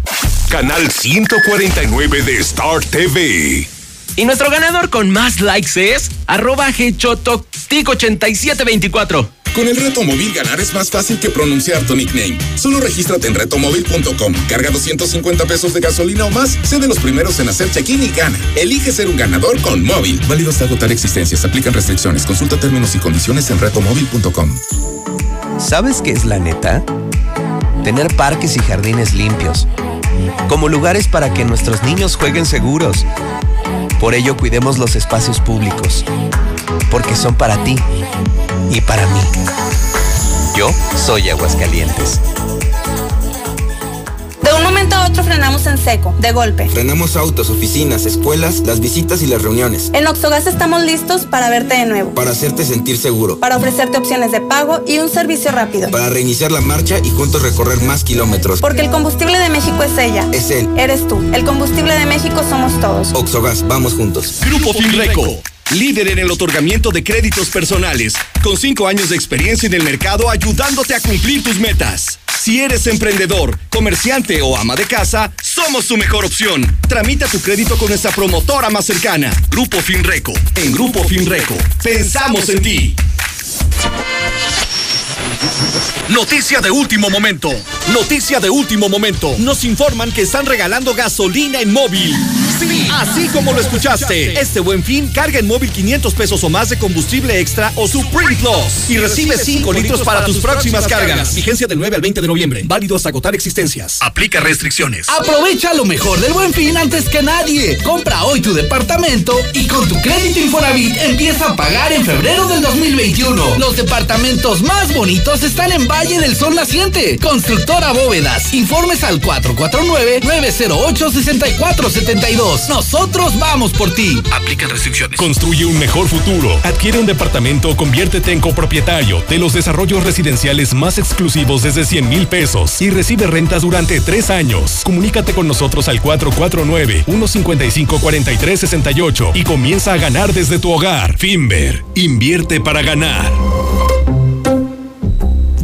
canal 149 de Star TV. Y nuestro ganador con más likes es arroba Tic8724. Con el reto móvil ganar es más fácil que pronunciar tu nickname. Solo regístrate en retomóvil.com, carga 250 pesos de gasolina o más, sé de los primeros en hacer check-in y gana. Elige ser un ganador con móvil. Válido hasta agotar existencias. Aplican restricciones. Consulta términos y condiciones en retomóvil.com. ¿Sabes qué es la neta? Tener parques y jardines limpios. Como lugares para que nuestros niños jueguen seguros. Por ello cuidemos los espacios públicos. Porque son para ti y para mí. Yo soy Aguascalientes. Otro frenamos en seco, de golpe. Frenamos autos, oficinas, escuelas, las visitas y las reuniones. En Oxogas estamos listos para verte de nuevo. Para hacerte sentir seguro. Para ofrecerte opciones de pago y un servicio rápido. Para reiniciar la marcha y juntos recorrer más kilómetros. Porque el combustible de México es ella. Es él. Eres tú. El combustible de México somos todos. Oxogas, vamos juntos. Grupo Finreco líder en el otorgamiento de créditos personales, con cinco años de experiencia en el mercado ayudándote a cumplir tus metas. Si eres emprendedor, comerciante o ama de casa, somos tu mejor opción. Tramita tu crédito con nuestra promotora más cercana, Grupo Finreco. En Grupo Finreco, pensamos en ti. Noticia de último momento. Noticia de último momento. Nos informan que están regalando gasolina en móvil. Sí, así como lo escuchaste. Este buen fin, carga en móvil 500 pesos o más de combustible extra o Supreme Plus. Y recibe 5 litros para tus próximas cargas. Vigencia del 9 al 20 de noviembre. Válido hasta agotar existencias. Aplica restricciones. Aprovecha lo mejor del buen fin antes que nadie. Compra hoy tu departamento y con tu crédito Infonavit empieza a pagar en febrero del 2021. Los departamentos más bonitos están en Valle del Sol Naciente. Constructora Bóvedas. Informes al 449-908-6472. juntos, nosotros vamos por ti. Aplican restricciones. Construye un mejor futuro. Adquiere un departamento o conviértete en copropietario de los desarrollos residenciales más exclusivos desde 100 mil pesos y recibe rentas durante tres años. Comunícate con nosotros al 449-155-4368 y comienza a ganar desde tu hogar. Finver, invierte para ganar.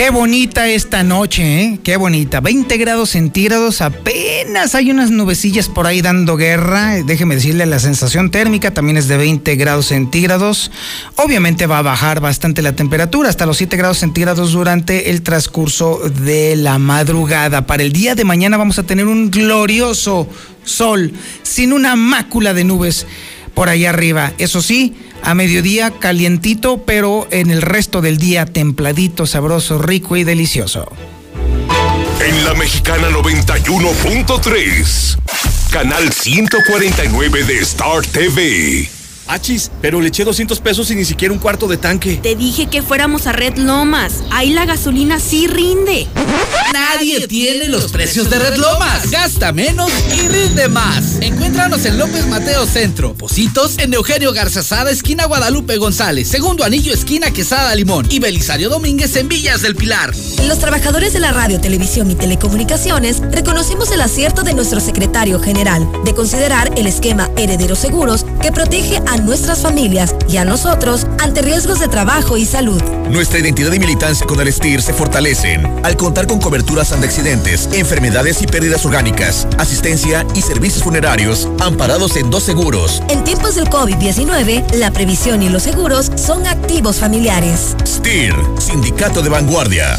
Qué bonita esta noche, ¿eh? Qué bonita. 20 grados centígrados, apenas hay unas nubecillas por ahí dando guerra. Déjeme decirle, la sensación térmica también es de 20 grados centígrados. Obviamente va a bajar bastante la temperatura, hasta los 7 grados centígrados durante el transcurso de la madrugada. Para el día de mañana vamos a tener un glorioso sol, sin una mácula de nubes por ahí arriba. Eso sí, a mediodía calientito, pero en el resto del día templadito, sabroso, rico y delicioso. En la mexicana 91.3, canal 149 de Star TV. Achis, pero le eché 200 pesos y ni siquiera un cuarto de tanque. Te dije que fuéramos a Red Lomas. Ahí la gasolina sí rinde. Nadie tiene los precios de Red Lomas. Gasta menos y rinde más. Encuéntranos en López Mateo Centro. Positos en Eugenio Garzazada, esquina Guadalupe González. Segundo anillo, esquina Quesada Limón. Y Belisario Domínguez en Villas del Pilar. Los trabajadores de la radio, televisión y telecomunicaciones reconocemos el acierto de nuestro secretario general de considerar el esquema Heredero Seguros que protege a nuestras familias y a nosotros ante riesgos de trabajo y salud. Nuestra identidad y militancia con el STIR se fortalecen al contar con coberturas ante accidentes, enfermedades y pérdidas orgánicas, asistencia y servicios funerarios amparados en dos seguros. En tiempos del COVID-19, la previsión y los seguros son activos familiares. STIR, Sindicato de Vanguardia.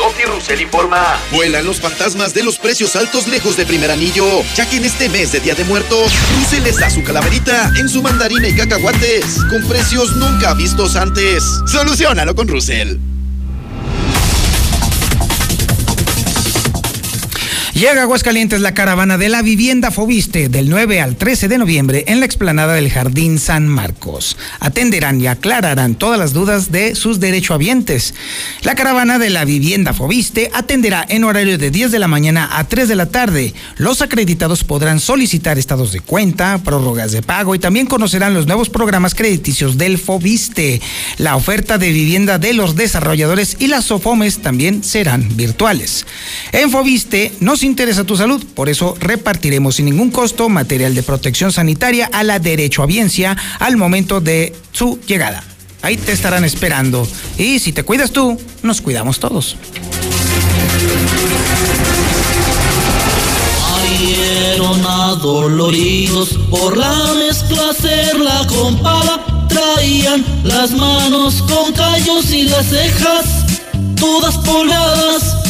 Gotti Russell informa. Vuelan los fantasmas de los precios altos lejos de primer anillo, ya que en este mes de Día de Muertos, Russell les da su calaverita en su mandarina y cacahuates, con precios nunca vistos antes. Solucionalo con Russell. Llega a Aguascalientes la caravana de la vivienda Fobiste del 9 al 13 de noviembre en la explanada del Jardín San Marcos. Atenderán y aclararán todas las dudas de sus derechohabientes. La caravana de la vivienda Fobiste atenderá en horario de 10 de la mañana a 3 de la tarde. Los acreditados podrán solicitar estados de cuenta, prórrogas de pago y también conocerán los nuevos programas crediticios del Fobiste. La oferta de vivienda de los desarrolladores y las SOFOMES también serán virtuales. En Fobiste nos interesa tu salud, por eso repartiremos sin ningún costo material de protección sanitaria a la derechohabiencia al momento de su llegada. Ahí te estarán esperando. Y si te cuidas tú, nos cuidamos todos. Adoloridos por la mezcla hacerla con pala. Traían las manos con callos y las cejas todas polvadas.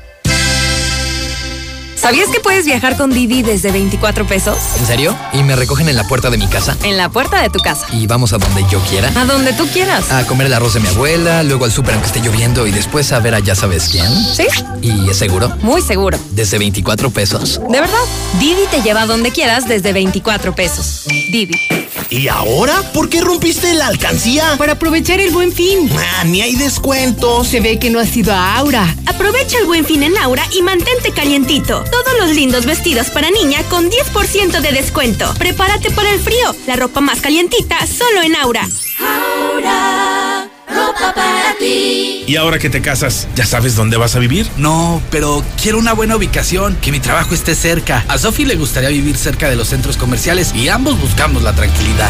¿Sabías que puedes viajar con Didi desde 24 pesos? ¿En serio? ¿Y me recogen en la puerta de mi casa? En la puerta de tu casa. ¿Y vamos a donde yo quiera? A donde tú quieras. A comer el arroz de mi abuela, luego al súper aunque esté lloviendo y después a ver a ya sabes quién. ¿Sí? ¿Y es seguro? Muy seguro. ¿Desde 24 pesos? ¿De verdad? Didi te lleva a donde quieras desde 24 pesos. Didi. ¿Y ahora? ¿Por qué rompiste la alcancía? Para aprovechar el buen fin. Ah, ni hay descuentos. Se ve que no has ido a Aura. Aprovecha el buen fin en Aura y mantente calientito. Todos los lindos vestidos para niña con 10% de descuento. Prepárate para el frío. La ropa más calientita solo en Aura. Aura, ropa para ti. ¿Y ahora que te casas, ya sabes dónde vas a vivir? No, pero quiero una buena ubicación, que mi trabajo esté cerca. A Sofi le gustaría vivir cerca de los centros comerciales y ambos buscamos la tranquilidad.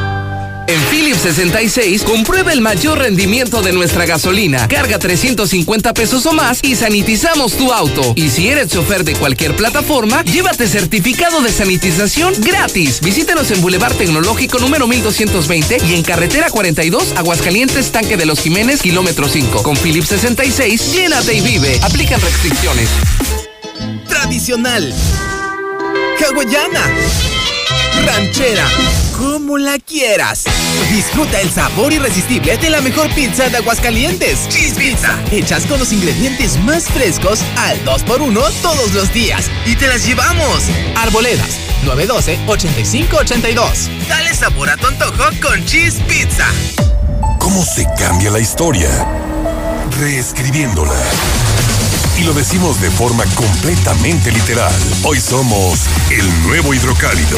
En Philips 66, comprueba el mayor rendimiento de nuestra gasolina. Carga 350 pesos o más y sanitizamos tu auto. Y si eres chofer de cualquier plataforma, llévate certificado de sanitización gratis. Visítanos en Boulevard Tecnológico número 1220 y en Carretera 42, Aguascalientes, Tanque de los Jiménez, kilómetro 5. Con Philips 66, llénate y vive. Aplican restricciones. Tradicional. Hawaiana. Ranchera. Como la quieras. Disfruta el sabor irresistible de la mejor pizza de Aguascalientes. Cheese Pizza. Hechas con los ingredientes más frescos al 2x1 todos los días. Y te las llevamos. Arboledas. 912-8582. Dale sabor a tu antojo con Cheese Pizza. ¿Cómo se cambia la historia? Reescribiéndola. Y lo decimos de forma completamente literal. Hoy somos el nuevo hidrocálido.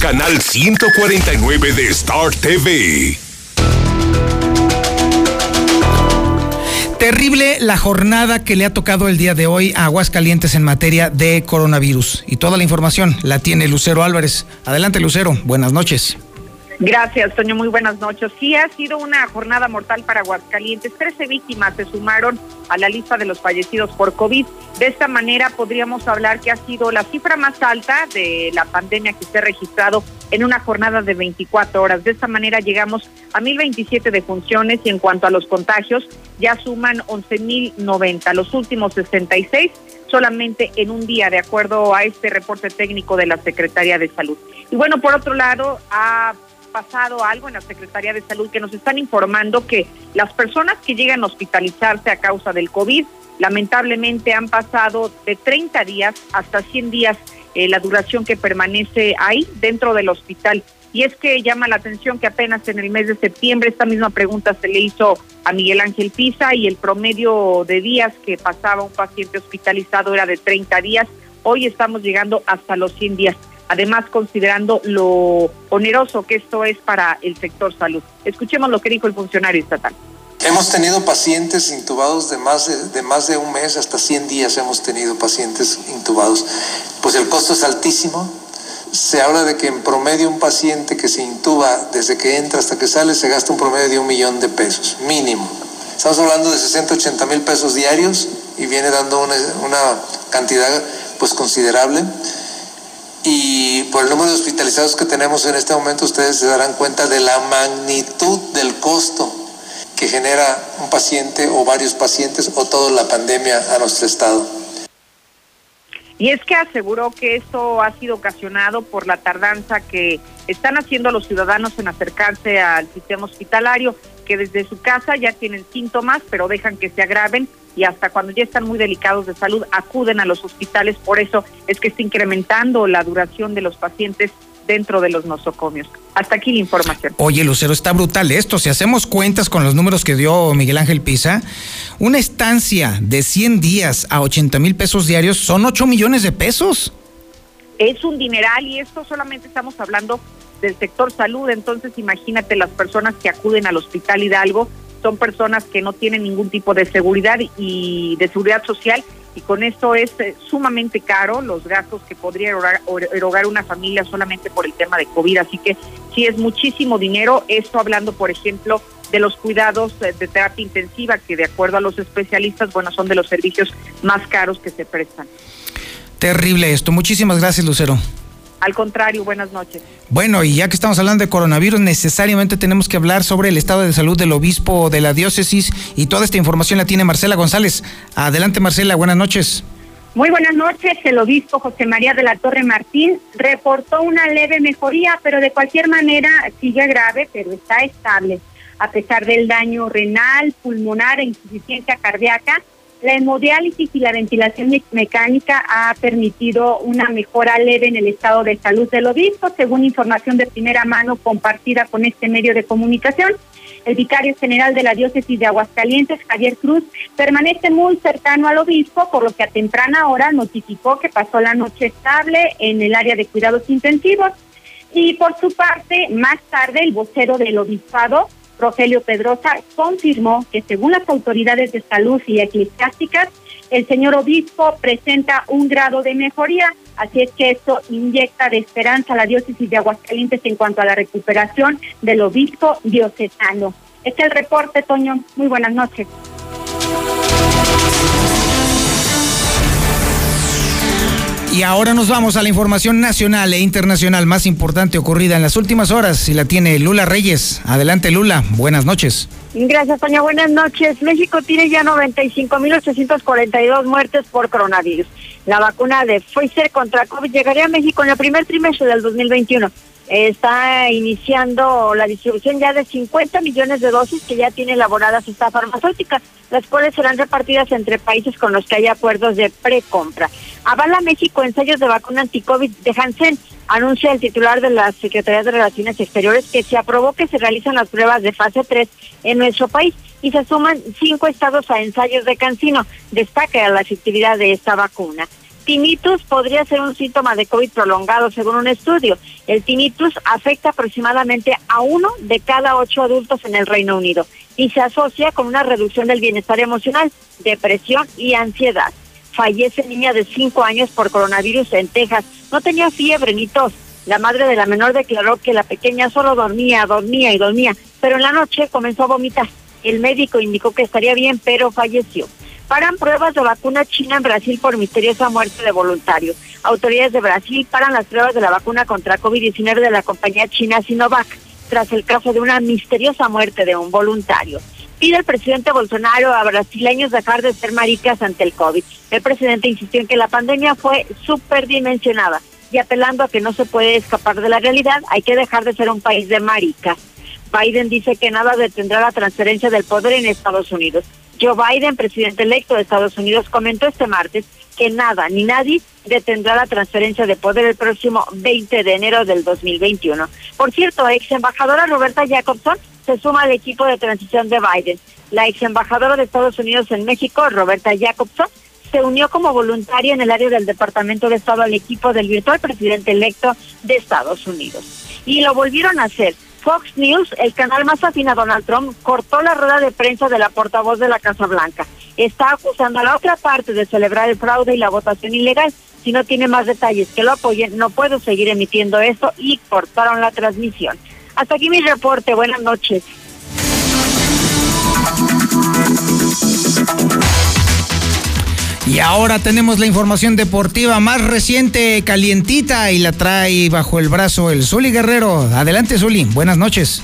Canal 149 de Star TV. Terrible la jornada que le ha tocado el día de hoy a Aguascalientes en materia de coronavirus. Y toda la información la tiene Lucero Álvarez. Adelante, Lucero. Buenas noches. Gracias, Toño. Muy buenas noches. Sí, ha sido una jornada mortal para Aguascalientes. Trece víctimas se sumaron a la lista de los fallecidos por COVID. De esta manera podríamos hablar que ha sido la cifra más alta de la pandemia que se ha registrado en una jornada de 24 horas. De esta manera llegamos a 1027 defunciones y en cuanto a los contagios ya suman 11.090. Los últimos 66 solamente en un día, de acuerdo a este reporte técnico de la Secretaría de Salud. Y bueno, por otro lado, ha pasado algo en la Secretaría de Salud que nos están informando que las personas que llegan a hospitalizarse a causa del COVID lamentablemente han pasado de 30 días hasta 100 días eh, la duración que permanece ahí dentro del hospital. Y es que llama la atención que apenas en el mes de septiembre esta misma pregunta se le hizo a Miguel Ángel Pisa y el promedio de días que pasaba un paciente hospitalizado era de 30 días. Hoy estamos llegando hasta los 100 días además considerando lo oneroso que esto es para el sector salud. Escuchemos lo que dijo el funcionario estatal. Hemos tenido pacientes intubados de más de, de, más de un mes, hasta 100 días hemos tenido pacientes intubados. Pues el costo es altísimo. Se habla de que en promedio un paciente que se intuba desde que entra hasta que sale se gasta un promedio de un millón de pesos, mínimo. Estamos hablando de 60, 80 mil pesos diarios y viene dando una, una cantidad pues considerable y por el número de hospitalizados que tenemos en este momento ustedes se darán cuenta de la magnitud del costo que genera un paciente o varios pacientes o toda la pandemia a nuestro estado. Y es que aseguró que esto ha sido ocasionado por la tardanza que están haciendo los ciudadanos en acercarse al sistema hospitalario, que desde su casa ya tienen síntomas, pero dejan que se agraven y hasta cuando ya están muy delicados de salud acuden a los hospitales. Por eso es que está incrementando la duración de los pacientes dentro de los nosocomios. Hasta aquí la información. Oye, Lucero, está brutal esto. Si hacemos cuentas con los números que dio Miguel Ángel Pisa, una estancia de 100 días a 80 mil pesos diarios son 8 millones de pesos. Es un dineral y esto solamente estamos hablando del sector salud, entonces imagínate las personas que acuden al Hospital Hidalgo son personas que no tienen ningún tipo de seguridad y de seguridad social y con esto es eh, sumamente caro los gastos que podría erogar, erogar, una familia solamente por el tema de COVID. Así que sí es muchísimo dinero. Esto hablando, por ejemplo, de los cuidados de terapia intensiva, que de acuerdo a los especialistas, bueno, son de los servicios más caros que se prestan. Terrible esto. Muchísimas gracias, Lucero. Al contrario, buenas noches. Bueno, y ya que estamos hablando de coronavirus, necesariamente tenemos que hablar sobre el estado de salud del obispo de la diócesis y toda esta información la tiene Marcela González. Adelante, Marcela, buenas noches. Muy buenas noches. El obispo José María de la Torre Martín reportó una leve mejoría, pero de cualquier manera sigue grave, pero está estable. A pesar del daño renal, pulmonar e insuficiencia cardíaca, la hemodiálisis y la ventilación mecánica ha permitido una mejora leve en el estado de salud del obispo, según información de primera mano compartida con este medio de comunicación. El vicario general de la diócesis de Aguascalientes, Javier Cruz, permanece muy cercano al obispo, por lo que a temprana hora notificó que pasó la noche estable en el área de cuidados intensivos. Y por su parte, más tarde, el vocero del obispado, Rogelio Pedrosa, confirmó que según las autoridades de salud y eclesiásticas, el señor obispo presenta un grado de mejoría, así es que esto inyecta de esperanza a la diócesis de Aguascalientes en cuanto a la recuperación del obispo diocesano. Este es el reporte, Toño. Muy buenas noches. Y ahora nos vamos a la información nacional e internacional más importante ocurrida en las últimas horas y la tiene Lula Reyes. Adelante Lula, buenas noches. Gracias, Toña. Buenas noches. México tiene ya 95.842 muertes por coronavirus. La vacuna de Pfizer contra COVID llegaría a México en el primer trimestre del 2021 está iniciando la distribución ya de 50 millones de dosis que ya tiene elaboradas esta farmacéutica, las cuales serán repartidas entre países con los que hay acuerdos de precompra. Avala México ensayos de vacuna anti-COVID de Hansen. Anuncia el titular de la Secretaría de Relaciones Exteriores que se aprobó que se realizan las pruebas de fase 3 en nuestro país y se suman cinco estados a ensayos de Cancino. Destaca la efectividad de esta vacuna tinnitus podría ser un síntoma de COVID prolongado, según un estudio. El tinnitus afecta aproximadamente a uno de cada ocho adultos en el Reino Unido y se asocia con una reducción del bienestar emocional, depresión y ansiedad. Fallece niña de cinco años por coronavirus en Texas. No tenía fiebre ni tos. La madre de la menor declaró que la pequeña solo dormía, dormía y dormía, pero en la noche comenzó a vomitar. El médico indicó que estaría bien, pero falleció. Paran pruebas de vacuna china en Brasil por misteriosa muerte de voluntario. Autoridades de Brasil paran las pruebas de la vacuna contra COVID-19 de la compañía china Sinovac tras el caso de una misteriosa muerte de un voluntario. Pide el presidente Bolsonaro a brasileños dejar de ser maricas ante el COVID. El presidente insistió en que la pandemia fue superdimensionada y apelando a que no se puede escapar de la realidad, hay que dejar de ser un país de maricas. Biden dice que nada detendrá la transferencia del poder en Estados Unidos. Joe Biden, presidente electo de Estados Unidos, comentó este martes que nada ni nadie detendrá la transferencia de poder el próximo 20 de enero del 2021. Por cierto, ex embajadora Roberta Jacobson se suma al equipo de transición de Biden. La ex embajadora de Estados Unidos en México, Roberta Jacobson, se unió como voluntaria en el área del Departamento de Estado al equipo del virtual presidente electo de Estados Unidos. Y lo volvieron a hacer Fox News, el canal más afín a Donald Trump, cortó la rueda de prensa de la portavoz de la Casa Blanca. Está acusando a la otra parte de celebrar el fraude y la votación ilegal. Si no tiene más detalles que lo apoyen, no puedo seguir emitiendo esto y cortaron la transmisión. Hasta aquí mi reporte. Buenas noches. Y ahora tenemos la información deportiva más reciente, calientita, y la trae bajo el brazo el Zuli Guerrero. Adelante, Zuli. Buenas noches.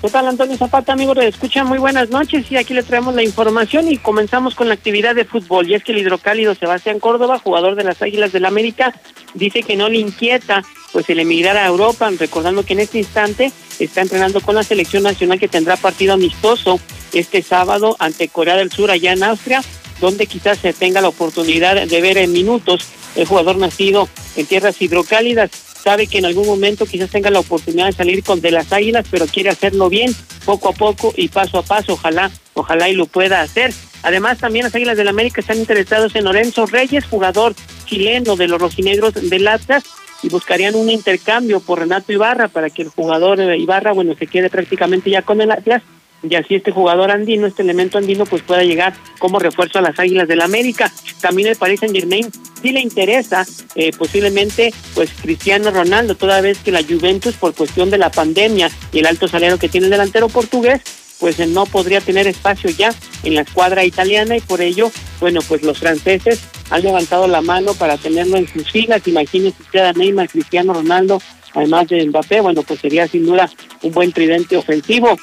¿Qué tal, Antonio Zapata, amigos de Escucha? Muy buenas noches y aquí le traemos la información y comenzamos con la actividad de fútbol. Y es que el hidrocálido Sebastián Córdoba, jugador de las Águilas del la América, dice que no le inquieta pues el emigrar a Europa, recordando que en este instante está entrenando con la selección nacional que tendrá partido amistoso este sábado ante Corea del Sur allá en Austria donde quizás se tenga la oportunidad de ver en minutos el jugador nacido en tierras hidrocálidas. Sabe que en algún momento quizás tenga la oportunidad de salir con de las águilas, pero quiere hacerlo bien, poco a poco y paso a paso. Ojalá, ojalá y lo pueda hacer. Además, también las Águilas del América están interesados en Lorenzo Reyes, jugador chileno de los rojinegros del Atlas, y buscarían un intercambio por Renato Ibarra para que el jugador Ibarra, bueno, se quede prácticamente ya con el Atlas y así este jugador andino, este elemento andino, pues pueda llegar como refuerzo a las Águilas del la América. También el Paris Saint Germain sí le interesa eh, posiblemente pues Cristiano Ronaldo, toda vez que la Juventus por cuestión de la pandemia y el alto salario que tiene el delantero portugués, pues no podría tener espacio ya en la escuadra italiana y por ello, bueno, pues los franceses han levantado la mano para tenerlo en sus filas. Imagínense usted a Neymar, Cristiano Ronaldo, además de Mbappé, bueno, pues sería sin duda un buen tridente ofensivo.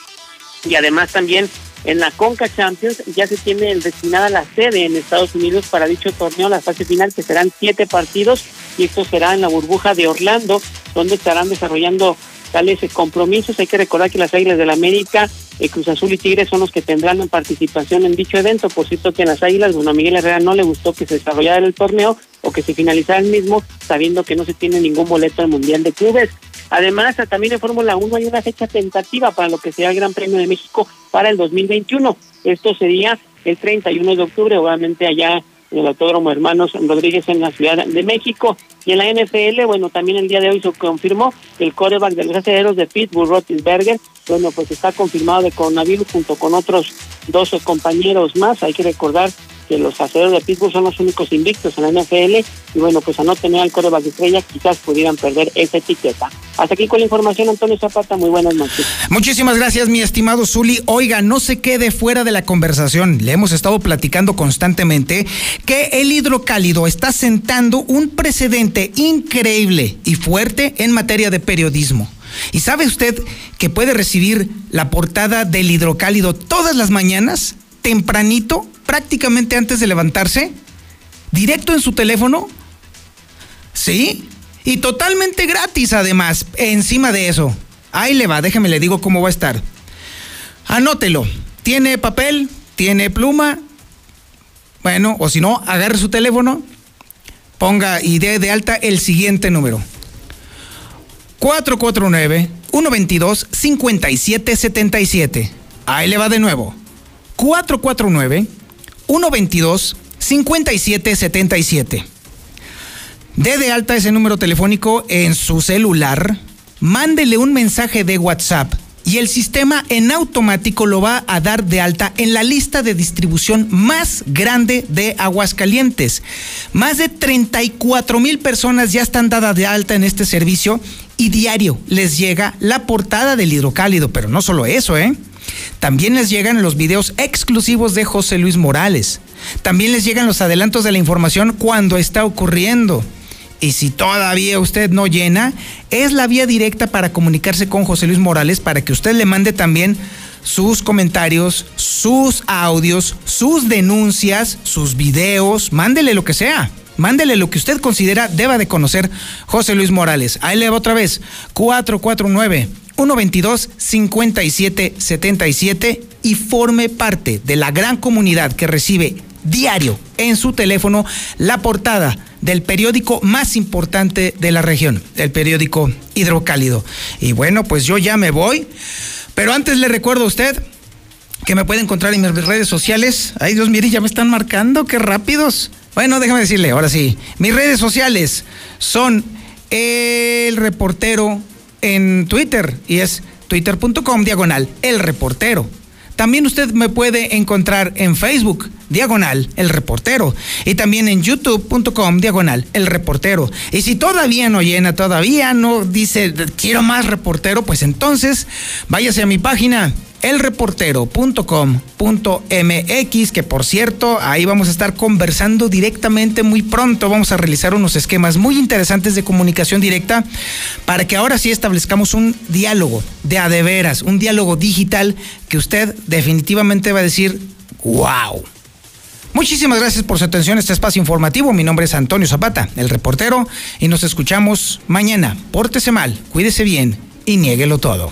Y además también en la Conca Champions ya se tiene destinada la sede en Estados Unidos para dicho torneo, la fase final, que serán siete partidos y esto será en la burbuja de Orlando, donde estarán desarrollando tales compromisos. Hay que recordar que las Águilas del la América, eh, Cruz Azul y Tigres son los que tendrán participación en dicho evento. Por cierto que en las Águilas, bueno, a Miguel Herrera no le gustó que se desarrollara el torneo o que se finalizara el mismo, sabiendo que no se tiene ningún boleto al Mundial de Clubes. Además, también en Fórmula 1 hay una fecha tentativa para lo que sea el Gran Premio de México para el 2021. Esto sería el 31 de octubre, obviamente allá en el Autódromo Hermanos Rodríguez en la Ciudad de México. Y en la NFL, bueno, también el día de hoy se confirmó el coreback de los aceleros de Pittsburgh, Roethlisberger, bueno, pues está confirmado de coronavirus junto con otros dos compañeros más. Hay que recordar que los aceleros de Pittsburgh son los únicos invictos en la NFL y bueno, pues a no tener al coreback estrella quizás pudieran perder esa etiqueta. Hasta aquí con la información, Antonio Zapata, muy buenas noches. Muchísimas gracias, mi estimado Zuli. Oiga, no se quede fuera de la conversación. Le hemos estado platicando constantemente que el hidrocálido está sentando un precedente increíble y fuerte en materia de periodismo. ¿Y sabe usted que puede recibir la portada del hidrocálido todas las mañanas, tempranito, prácticamente antes de levantarse? ¿Directo en su teléfono? ¿Sí? Y totalmente gratis además, encima de eso. Ahí le va, déjeme le digo cómo va a estar. Anótelo. ¿Tiene papel? ¿Tiene pluma? Bueno, o si no, agarre su teléfono, ponga y dé de alta el siguiente número. 449-122-5777. Ahí le va de nuevo. 449-122-5777. Dé de alta ese número telefónico en su celular, mándele un mensaje de WhatsApp y el sistema en automático lo va a dar de alta en la lista de distribución más grande de Aguascalientes. Más de 34 mil personas ya están dadas de alta en este servicio y diario les llega la portada del hidrocálido, pero no solo eso, ¿eh? También les llegan los videos exclusivos de José Luis Morales. También les llegan los adelantos de la información cuando está ocurriendo. Y si todavía usted no llena, es la vía directa para comunicarse con José Luis Morales para que usted le mande también sus comentarios, sus audios, sus denuncias, sus videos, mándele lo que sea. Mándele lo que usted considera deba de conocer José Luis Morales. Ahí le va otra vez. 449 122 5777 y forme parte de la gran comunidad que recibe diario en su teléfono la portada del periódico más importante de la región, el periódico Hidrocálido. Y bueno, pues yo ya me voy, pero antes le recuerdo a usted que me puede encontrar en mis redes sociales. Ay, Dios, mire, ya me están marcando, qué rápidos. Bueno, déjame decirle, ahora sí, mis redes sociales son el reportero en Twitter y es twitter.com diagonal el reportero. También usted me puede encontrar en Facebook, diagonal, el reportero. Y también en youtube.com, diagonal, el reportero. Y si todavía no llena, todavía no dice, quiero más reportero, pues entonces váyase a mi página elreportero.com.mx, que por cierto, ahí vamos a estar conversando directamente muy pronto. Vamos a realizar unos esquemas muy interesantes de comunicación directa para que ahora sí establezcamos un diálogo de a de veras, un diálogo digital que usted definitivamente va a decir, wow. Muchísimas gracias por su atención a este espacio informativo. Mi nombre es Antonio Zapata, el reportero, y nos escuchamos mañana. Pórtese mal, cuídese bien y niéguelo todo.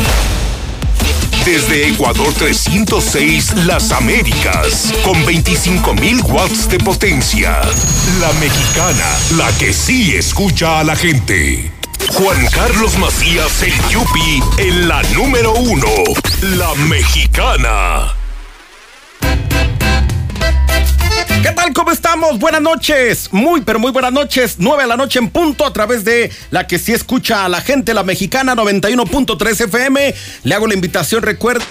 Desde Ecuador 306, Las Américas, con 25.000 watts de potencia. La mexicana, la que sí escucha a la gente. Juan Carlos Macías, el Yupi, en la número uno. La mexicana. ¿Qué tal? ¿Cómo estamos? Buenas noches. Muy, pero muy buenas noches. 9 de la noche en punto a través de la que sí escucha a la gente, la mexicana 91.3 FM. Le hago la invitación, recuerda.